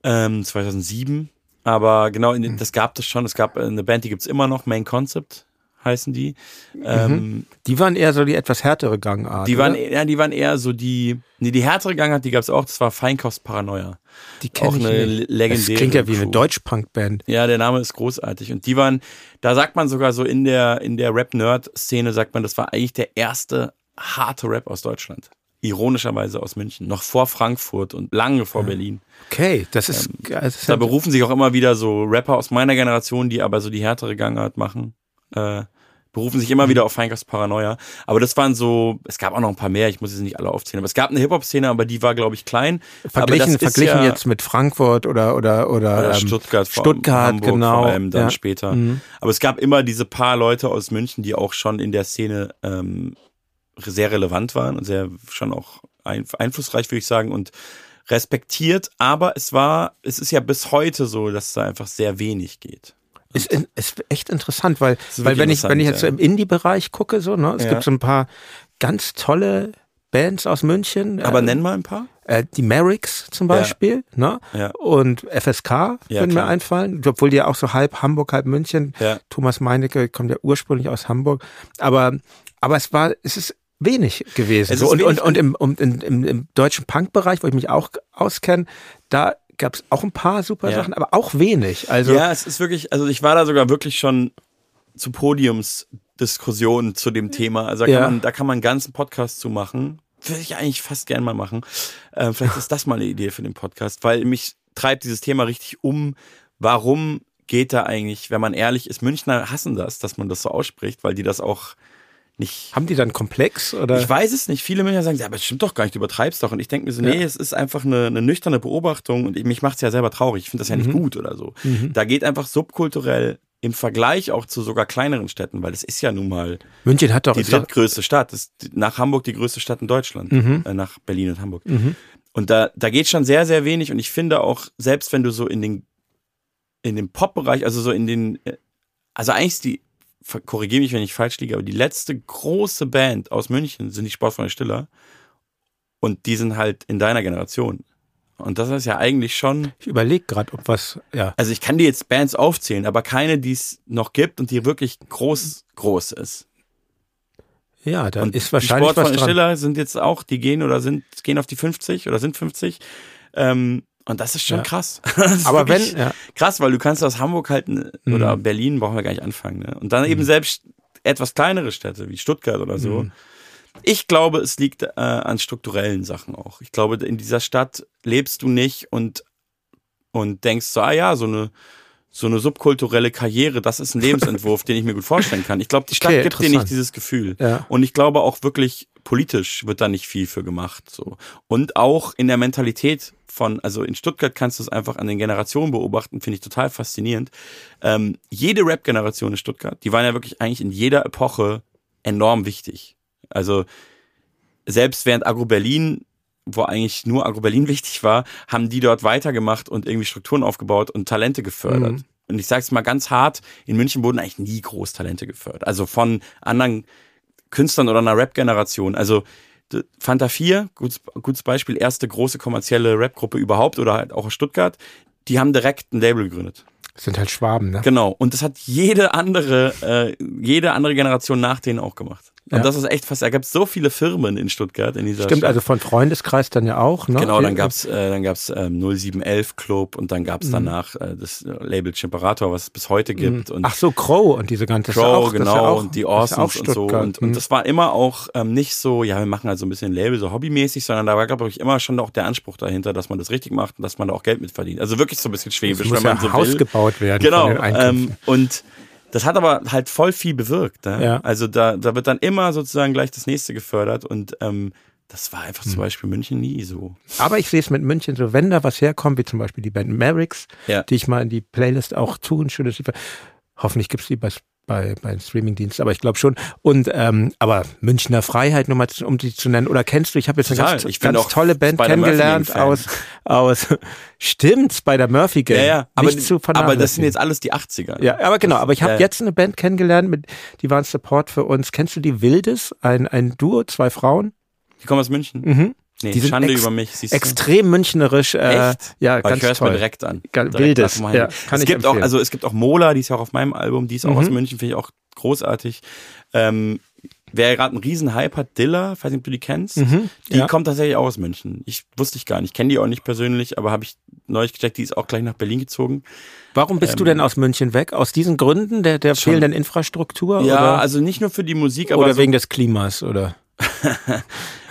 [SPEAKER 3] Ähm, 2007. Aber genau, in,
[SPEAKER 2] Mhm.
[SPEAKER 3] das gab es schon. Es gab äh, eine Band, die gibt's immer noch. Main Concept heißen die. Ähm,
[SPEAKER 2] Die waren eher so die etwas härtere Gangart.
[SPEAKER 3] die, waren,
[SPEAKER 2] oder?
[SPEAKER 3] ja, die waren eher so die, nee, die härtere Gangart, die gab's auch. Das war Feinkost Paranoia.
[SPEAKER 2] die kenn
[SPEAKER 3] auch
[SPEAKER 2] ich
[SPEAKER 3] eine
[SPEAKER 2] nicht.
[SPEAKER 3] legendäre
[SPEAKER 2] Das klingt ja wie eine. Deutsch-Punk-Band.
[SPEAKER 3] Ja, der Name ist großartig. Und die waren, da sagt man sogar so in der, in der Rap-Nerd-Szene, sagt man, das war eigentlich der erste harte Rap aus Deutschland. Ironischerweise aus München. Noch vor Frankfurt und lange vor Berlin.
[SPEAKER 2] Okay, das ist, das ist
[SPEAKER 3] Da
[SPEAKER 2] ja,
[SPEAKER 3] berufen sich auch immer wieder so Rapper aus meiner Generation, die aber so die härtere Gangart machen. Äh, berufen sich immer wieder auf Feinkost Paranoia. Aber das waren so, es gab auch noch ein paar mehr, ich muss jetzt nicht alle aufzählen. Aber es gab eine Hip-Hop-Szene, aber die war, glaube ich, klein.
[SPEAKER 2] verglichen, verglichen
[SPEAKER 3] ja,
[SPEAKER 2] jetzt mit Frankfurt oder oder oder,
[SPEAKER 3] Oder
[SPEAKER 2] ähm,
[SPEAKER 3] Stuttgart, vor,
[SPEAKER 2] Stuttgart,
[SPEAKER 3] Hamburg
[SPEAKER 2] genau.
[SPEAKER 3] vor allem dann
[SPEAKER 2] ja.
[SPEAKER 3] später.
[SPEAKER 2] Mhm.
[SPEAKER 3] Aber es gab immer diese paar Leute aus München, die auch schon in der Szene ähm, sehr relevant waren und sehr schon auch ein, einflussreich, würde ich sagen, und respektiert. Aber es war, es ist ja bis heute so, dass da einfach sehr wenig geht.
[SPEAKER 2] Ist, ist echt interessant, weil, weil wenn ich, wenn ich jetzt so im Indie-Bereich gucke, so, ne, es
[SPEAKER 3] Ja.
[SPEAKER 2] gibt so ein paar ganz tolle Bands aus München.
[SPEAKER 3] Aber
[SPEAKER 2] äh,
[SPEAKER 3] nenn mal ein paar.
[SPEAKER 2] Äh, die Merricks zum Beispiel, ne?
[SPEAKER 3] Ja.
[SPEAKER 2] Und FSK
[SPEAKER 3] Ja,
[SPEAKER 2] würden mir einfallen, obwohl die ja auch so halb Hamburg, halb München.
[SPEAKER 3] Ja.
[SPEAKER 2] Thomas Meinecke kommt ja ursprünglich aus Hamburg. Aber, aber es war, es ist wenig gewesen.
[SPEAKER 3] Es
[SPEAKER 2] So,
[SPEAKER 3] ist
[SPEAKER 2] und,
[SPEAKER 3] wenig
[SPEAKER 2] und, und im, um, im, im, im deutschen Punk-Bereich, wo ich mich auch auskenne, da gab es auch ein paar super
[SPEAKER 3] Ja.
[SPEAKER 2] Sachen, aber auch wenig. Also
[SPEAKER 3] ja, es ist wirklich, also ich war da sogar wirklich schon zu Podiumsdiskussionen zu dem Thema. Also da kann,
[SPEAKER 2] Ja.
[SPEAKER 3] man, da kann man einen ganzen Podcast zu machen. Würde ich eigentlich fast gern mal machen. Äh, vielleicht ist das mal eine Idee für den Podcast, weil mich treibt dieses Thema richtig um. Warum geht da eigentlich, wenn man ehrlich ist, Münchner hassen das, dass man das so ausspricht, weil die das auch nicht
[SPEAKER 2] haben die dann Komplex oder?
[SPEAKER 3] ich weiß es nicht. Viele Münchner sagen, ja, aber das stimmt doch gar nicht, du übertreibst doch. Und ich denke mir so, nee,
[SPEAKER 2] Ja.
[SPEAKER 3] es ist einfach eine, eine nüchterne Beobachtung und ich- mich macht es ja selber traurig. Ich finde das ja nicht
[SPEAKER 2] Mhm.
[SPEAKER 3] gut oder so. Da geht einfach subkulturell im Vergleich auch zu sogar kleineren Städten, weil es ist ja nun mal
[SPEAKER 2] München hat doch,
[SPEAKER 3] die drittgrößte Stadt. Ist nach Hamburg die größte Stadt in Deutschland.
[SPEAKER 2] Mhm.
[SPEAKER 3] Äh, nach Berlin und Hamburg. Und da, da geht schon sehr, sehr wenig. Und ich finde auch, selbst wenn du so in den, in den Pop-Bereich, also so in den, äh, also eigentlich ist die, korrigiere mich, wenn ich falsch liege, aber die letzte große Band aus München sind die Sportfreunde Stiller. Und die sind halt in deiner Generation. Und das ist ja eigentlich schon,
[SPEAKER 2] ich überlege gerade, ob was, ja.
[SPEAKER 3] also ich kann dir jetzt Bands aufzählen, aber keine, die es noch gibt und die wirklich groß, groß ist.
[SPEAKER 2] Ja, da
[SPEAKER 3] Und
[SPEAKER 2] ist
[SPEAKER 3] die
[SPEAKER 2] wahrscheinlich was
[SPEAKER 3] Sportfreunde. Stiller sind jetzt auch, die gehen oder sind, gehen auf die 50 oder sind 50. Ähm, und das ist schon
[SPEAKER 2] Ja.
[SPEAKER 3] krass. Ist
[SPEAKER 2] Aber wenn, ja,
[SPEAKER 3] krass, weil du kannst aus Hamburg halt ne, oder
[SPEAKER 2] Mhm.
[SPEAKER 3] Berlin brauchen wir gar nicht anfangen. Ne? Und dann eben selbst etwas kleinere Städte wie Stuttgart oder so.
[SPEAKER 2] Mhm.
[SPEAKER 3] Ich glaube, es liegt äh, an strukturellen Sachen auch. Ich glaube, in dieser Stadt lebst du nicht und und denkst so, ah ja, so eine so eine subkulturelle Karriere, das ist ein Lebensentwurf, den ich mir gut vorstellen kann. Ich glaube, die Stadt
[SPEAKER 2] Okay,
[SPEAKER 3] gibt dir nicht dieses Gefühl.
[SPEAKER 2] Ja.
[SPEAKER 3] Und ich glaube auch wirklich politisch wird da nicht viel für gemacht. So. Und auch in der Mentalität von, also in Stuttgart kannst du es einfach an den Generationen beobachten, finde ich total faszinierend. Ähm, jede Rap-Generation in Stuttgart, die waren ja wirklich eigentlich in jeder Epoche enorm wichtig. Also selbst während Agro Berlin, wo eigentlich nur Agro Berlin wichtig war, haben die dort weitergemacht und irgendwie Strukturen aufgebaut und Talente gefördert.
[SPEAKER 2] Mhm.
[SPEAKER 3] Und ich sage es mal ganz hart, in München wurden eigentlich nie groß Talente gefördert. Also von anderen Künstlern oder einer Rap-Generation. Also Fanta 4, gutes, gutes Beispiel, erste große kommerzielle Rap-Gruppe überhaupt oder halt auch aus Stuttgart, die haben direkt ein Label gegründet.
[SPEAKER 2] Das sind halt Schwaben, ne?
[SPEAKER 3] Genau. Und das hat jede andere, äh, jede andere Generation nach denen auch gemacht. Und
[SPEAKER 2] Ja.
[SPEAKER 3] das ist echt fast, da gab es so viele Firmen in Stuttgart in dieser
[SPEAKER 2] Stimmt,
[SPEAKER 3] Stadt.
[SPEAKER 2] also von Freundeskreis dann ja auch, ne?
[SPEAKER 3] Genau, dann gab's äh, dann gab's ähm, 0711 Club und dann
[SPEAKER 2] Mhm.
[SPEAKER 3] gab's danach äh, das Label Chimperator, was es bis heute gibt. Und
[SPEAKER 2] Mhm. Ach so, Crow und diese ganze
[SPEAKER 3] Crow,
[SPEAKER 2] auch,
[SPEAKER 3] genau,
[SPEAKER 2] ja auch,
[SPEAKER 3] und die Orsons und so. Und, und
[SPEAKER 2] Mhm.
[SPEAKER 3] das war immer auch ähm, nicht so, ja, wir machen halt so ein bisschen Label, so hobbymäßig, sondern da war, glaube ich, immer schon auch der Anspruch dahinter, dass man das richtig macht und dass man da auch Geld mit verdient. Also wirklich so ein bisschen schwäbisch,
[SPEAKER 2] Es
[SPEAKER 3] wenn man
[SPEAKER 2] ja
[SPEAKER 3] so
[SPEAKER 2] Haus
[SPEAKER 3] will.
[SPEAKER 2] gebaut werden
[SPEAKER 3] Genau. Ähm, und das hat aber halt voll viel bewirkt. Ne?
[SPEAKER 2] Ja.
[SPEAKER 3] Also da, da wird dann immer sozusagen gleich das nächste gefördert und ähm, das war einfach
[SPEAKER 2] Hm.
[SPEAKER 3] zum Beispiel München nie so.
[SPEAKER 2] Aber ich sehe es mit München so, wenn da was herkommt, wie zum Beispiel die Band Mavericks,
[SPEAKER 3] Ja.
[SPEAKER 2] die ich mal in die Playlist auch tun, schönes. Hoffentlich gibt's die bei, bei, bei Streamingdiensten, aber ich glaube schon. Und ähm, aber Münchner Freiheit, nur mal um die zu nennen. Oder kennst du, ich habe jetzt eine
[SPEAKER 3] Total.
[SPEAKER 2] ganz,
[SPEAKER 3] Ich bin
[SPEAKER 2] ganz
[SPEAKER 3] auch
[SPEAKER 2] tolle Band kennengelernt aus, aus stimmt, Spider Murphy Gang.
[SPEAKER 3] Ja, ja. Aber,
[SPEAKER 2] Nicht zu
[SPEAKER 3] aber das sind jetzt alles die 80er.
[SPEAKER 2] Ja, aber genau, aber ich habe
[SPEAKER 3] Ja, ja.
[SPEAKER 2] jetzt eine Band kennengelernt, mit, die waren Support für uns. Kennst du die Wildes? Ein, ein Duo, zwei Frauen?
[SPEAKER 3] Die kommen aus München.
[SPEAKER 2] Mhm.
[SPEAKER 3] Nee,
[SPEAKER 2] Die sind
[SPEAKER 3] Schande über mich. Siehst du?
[SPEAKER 2] Extrem münchnerisch. Äh,
[SPEAKER 3] Echt?
[SPEAKER 2] Ja,
[SPEAKER 3] Aber
[SPEAKER 2] ganz
[SPEAKER 3] ich höre es mir direkt an. Direkt
[SPEAKER 2] Wildes, ja, kann
[SPEAKER 3] es
[SPEAKER 2] ich
[SPEAKER 3] gibt auch, also es gibt auch Mola, die ist ja auch auf meinem Album, die ist auch
[SPEAKER 2] Mhm.
[SPEAKER 3] aus München, finde ich auch großartig. Ähm, wer gerade einen riesen Hype hat, Dilla, weiß nicht, ob du die kennst,
[SPEAKER 2] Mhm,
[SPEAKER 3] die
[SPEAKER 2] ja.
[SPEAKER 3] kommt tatsächlich auch aus München. Ich wusste ich gar nicht, kenne die auch nicht persönlich, aber habe ich neulich gecheckt, die ist auch gleich nach Berlin gezogen.
[SPEAKER 2] Warum bist du denn aus München weg? Aus diesen Gründen der, der
[SPEAKER 3] Ähm, Schon.
[SPEAKER 2] fehlenden Infrastruktur?
[SPEAKER 3] Ja,
[SPEAKER 2] oder,
[SPEAKER 3] also nicht nur für die Musik, aber
[SPEAKER 2] oder
[SPEAKER 3] so,
[SPEAKER 2] wegen des Klimas? Oder?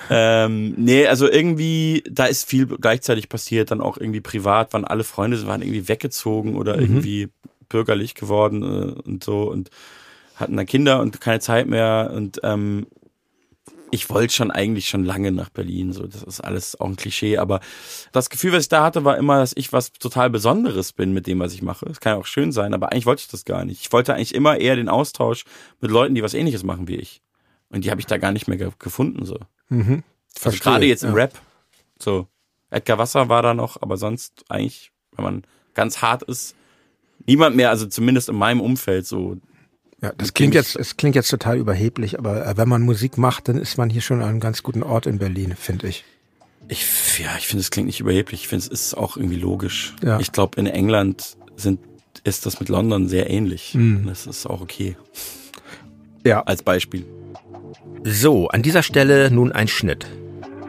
[SPEAKER 3] ähm, nee, also irgendwie, da ist viel gleichzeitig passiert, dann auch irgendwie privat, waren alle Freunde, waren irgendwie weggezogen oder
[SPEAKER 2] Mhm.
[SPEAKER 3] irgendwie bürgerlich geworden äh, und so und hatten dann Kinder und keine Zeit mehr und ähm, ich wollte schon eigentlich schon lange nach Berlin, so das ist alles auch ein Klischee, aber das Gefühl, was ich da hatte, war immer, dass ich was total Besonderes bin mit dem, was ich mache. Es kann ja auch schön sein, aber eigentlich wollte ich das gar nicht. Ich wollte eigentlich immer eher den Austausch mit Leuten, die was ähnliches machen wie ich. Und die habe ich da gar nicht mehr ge gefunden, so.
[SPEAKER 2] Mhm.
[SPEAKER 3] Also gerade jetzt im
[SPEAKER 2] ja.
[SPEAKER 3] Rap. So, Edgar Wasser war da noch, aber sonst eigentlich, wenn man ganz hart ist, niemand mehr, also zumindest in meinem Umfeld so.
[SPEAKER 2] Ja, das klingt jetzt, es klingt jetzt total überheblich, aber äh, wenn man Musik macht, dann ist man hier schon an einem ganz guten Ort in Berlin, finde ich.
[SPEAKER 3] Ich, ja, ich finde, es klingt nicht überheblich. Ich finde, es ist auch irgendwie logisch.
[SPEAKER 2] Ja.
[SPEAKER 3] Ich glaube, in England sind, ist das mit London sehr ähnlich.
[SPEAKER 2] Mhm.
[SPEAKER 3] Das ist auch okay.
[SPEAKER 2] Ja.
[SPEAKER 3] Als Beispiel.
[SPEAKER 2] So, an dieser Stelle nun ein Schnitt.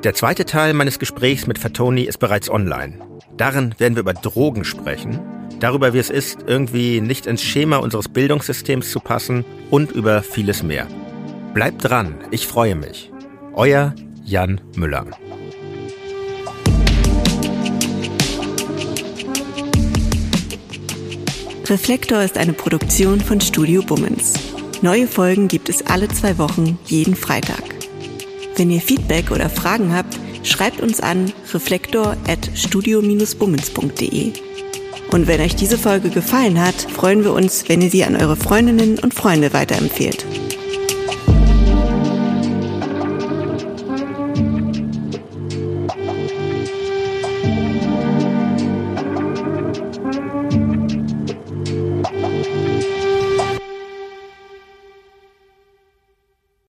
[SPEAKER 2] Der zweite Teil meines Gesprächs mit Fatoni ist bereits online. Darin werden wir über Drogen sprechen, darüber, wie es ist, irgendwie nicht ins Schema unseres Bildungssystems zu passen und über vieles mehr. Bleibt dran, ich freue mich. Euer Jan Müller.
[SPEAKER 1] Reflektor ist eine Produktion von Studio Bummens. Neue Folgen gibt es alle zwei Wochen, jeden Freitag. Wenn ihr Feedback oder Fragen habt, schreibt uns an reflektor@studio-bummens.de. Und wenn euch diese Folge gefallen hat, freuen wir uns, wenn ihr sie an eure Freundinnen und Freunde weiterempfehlt.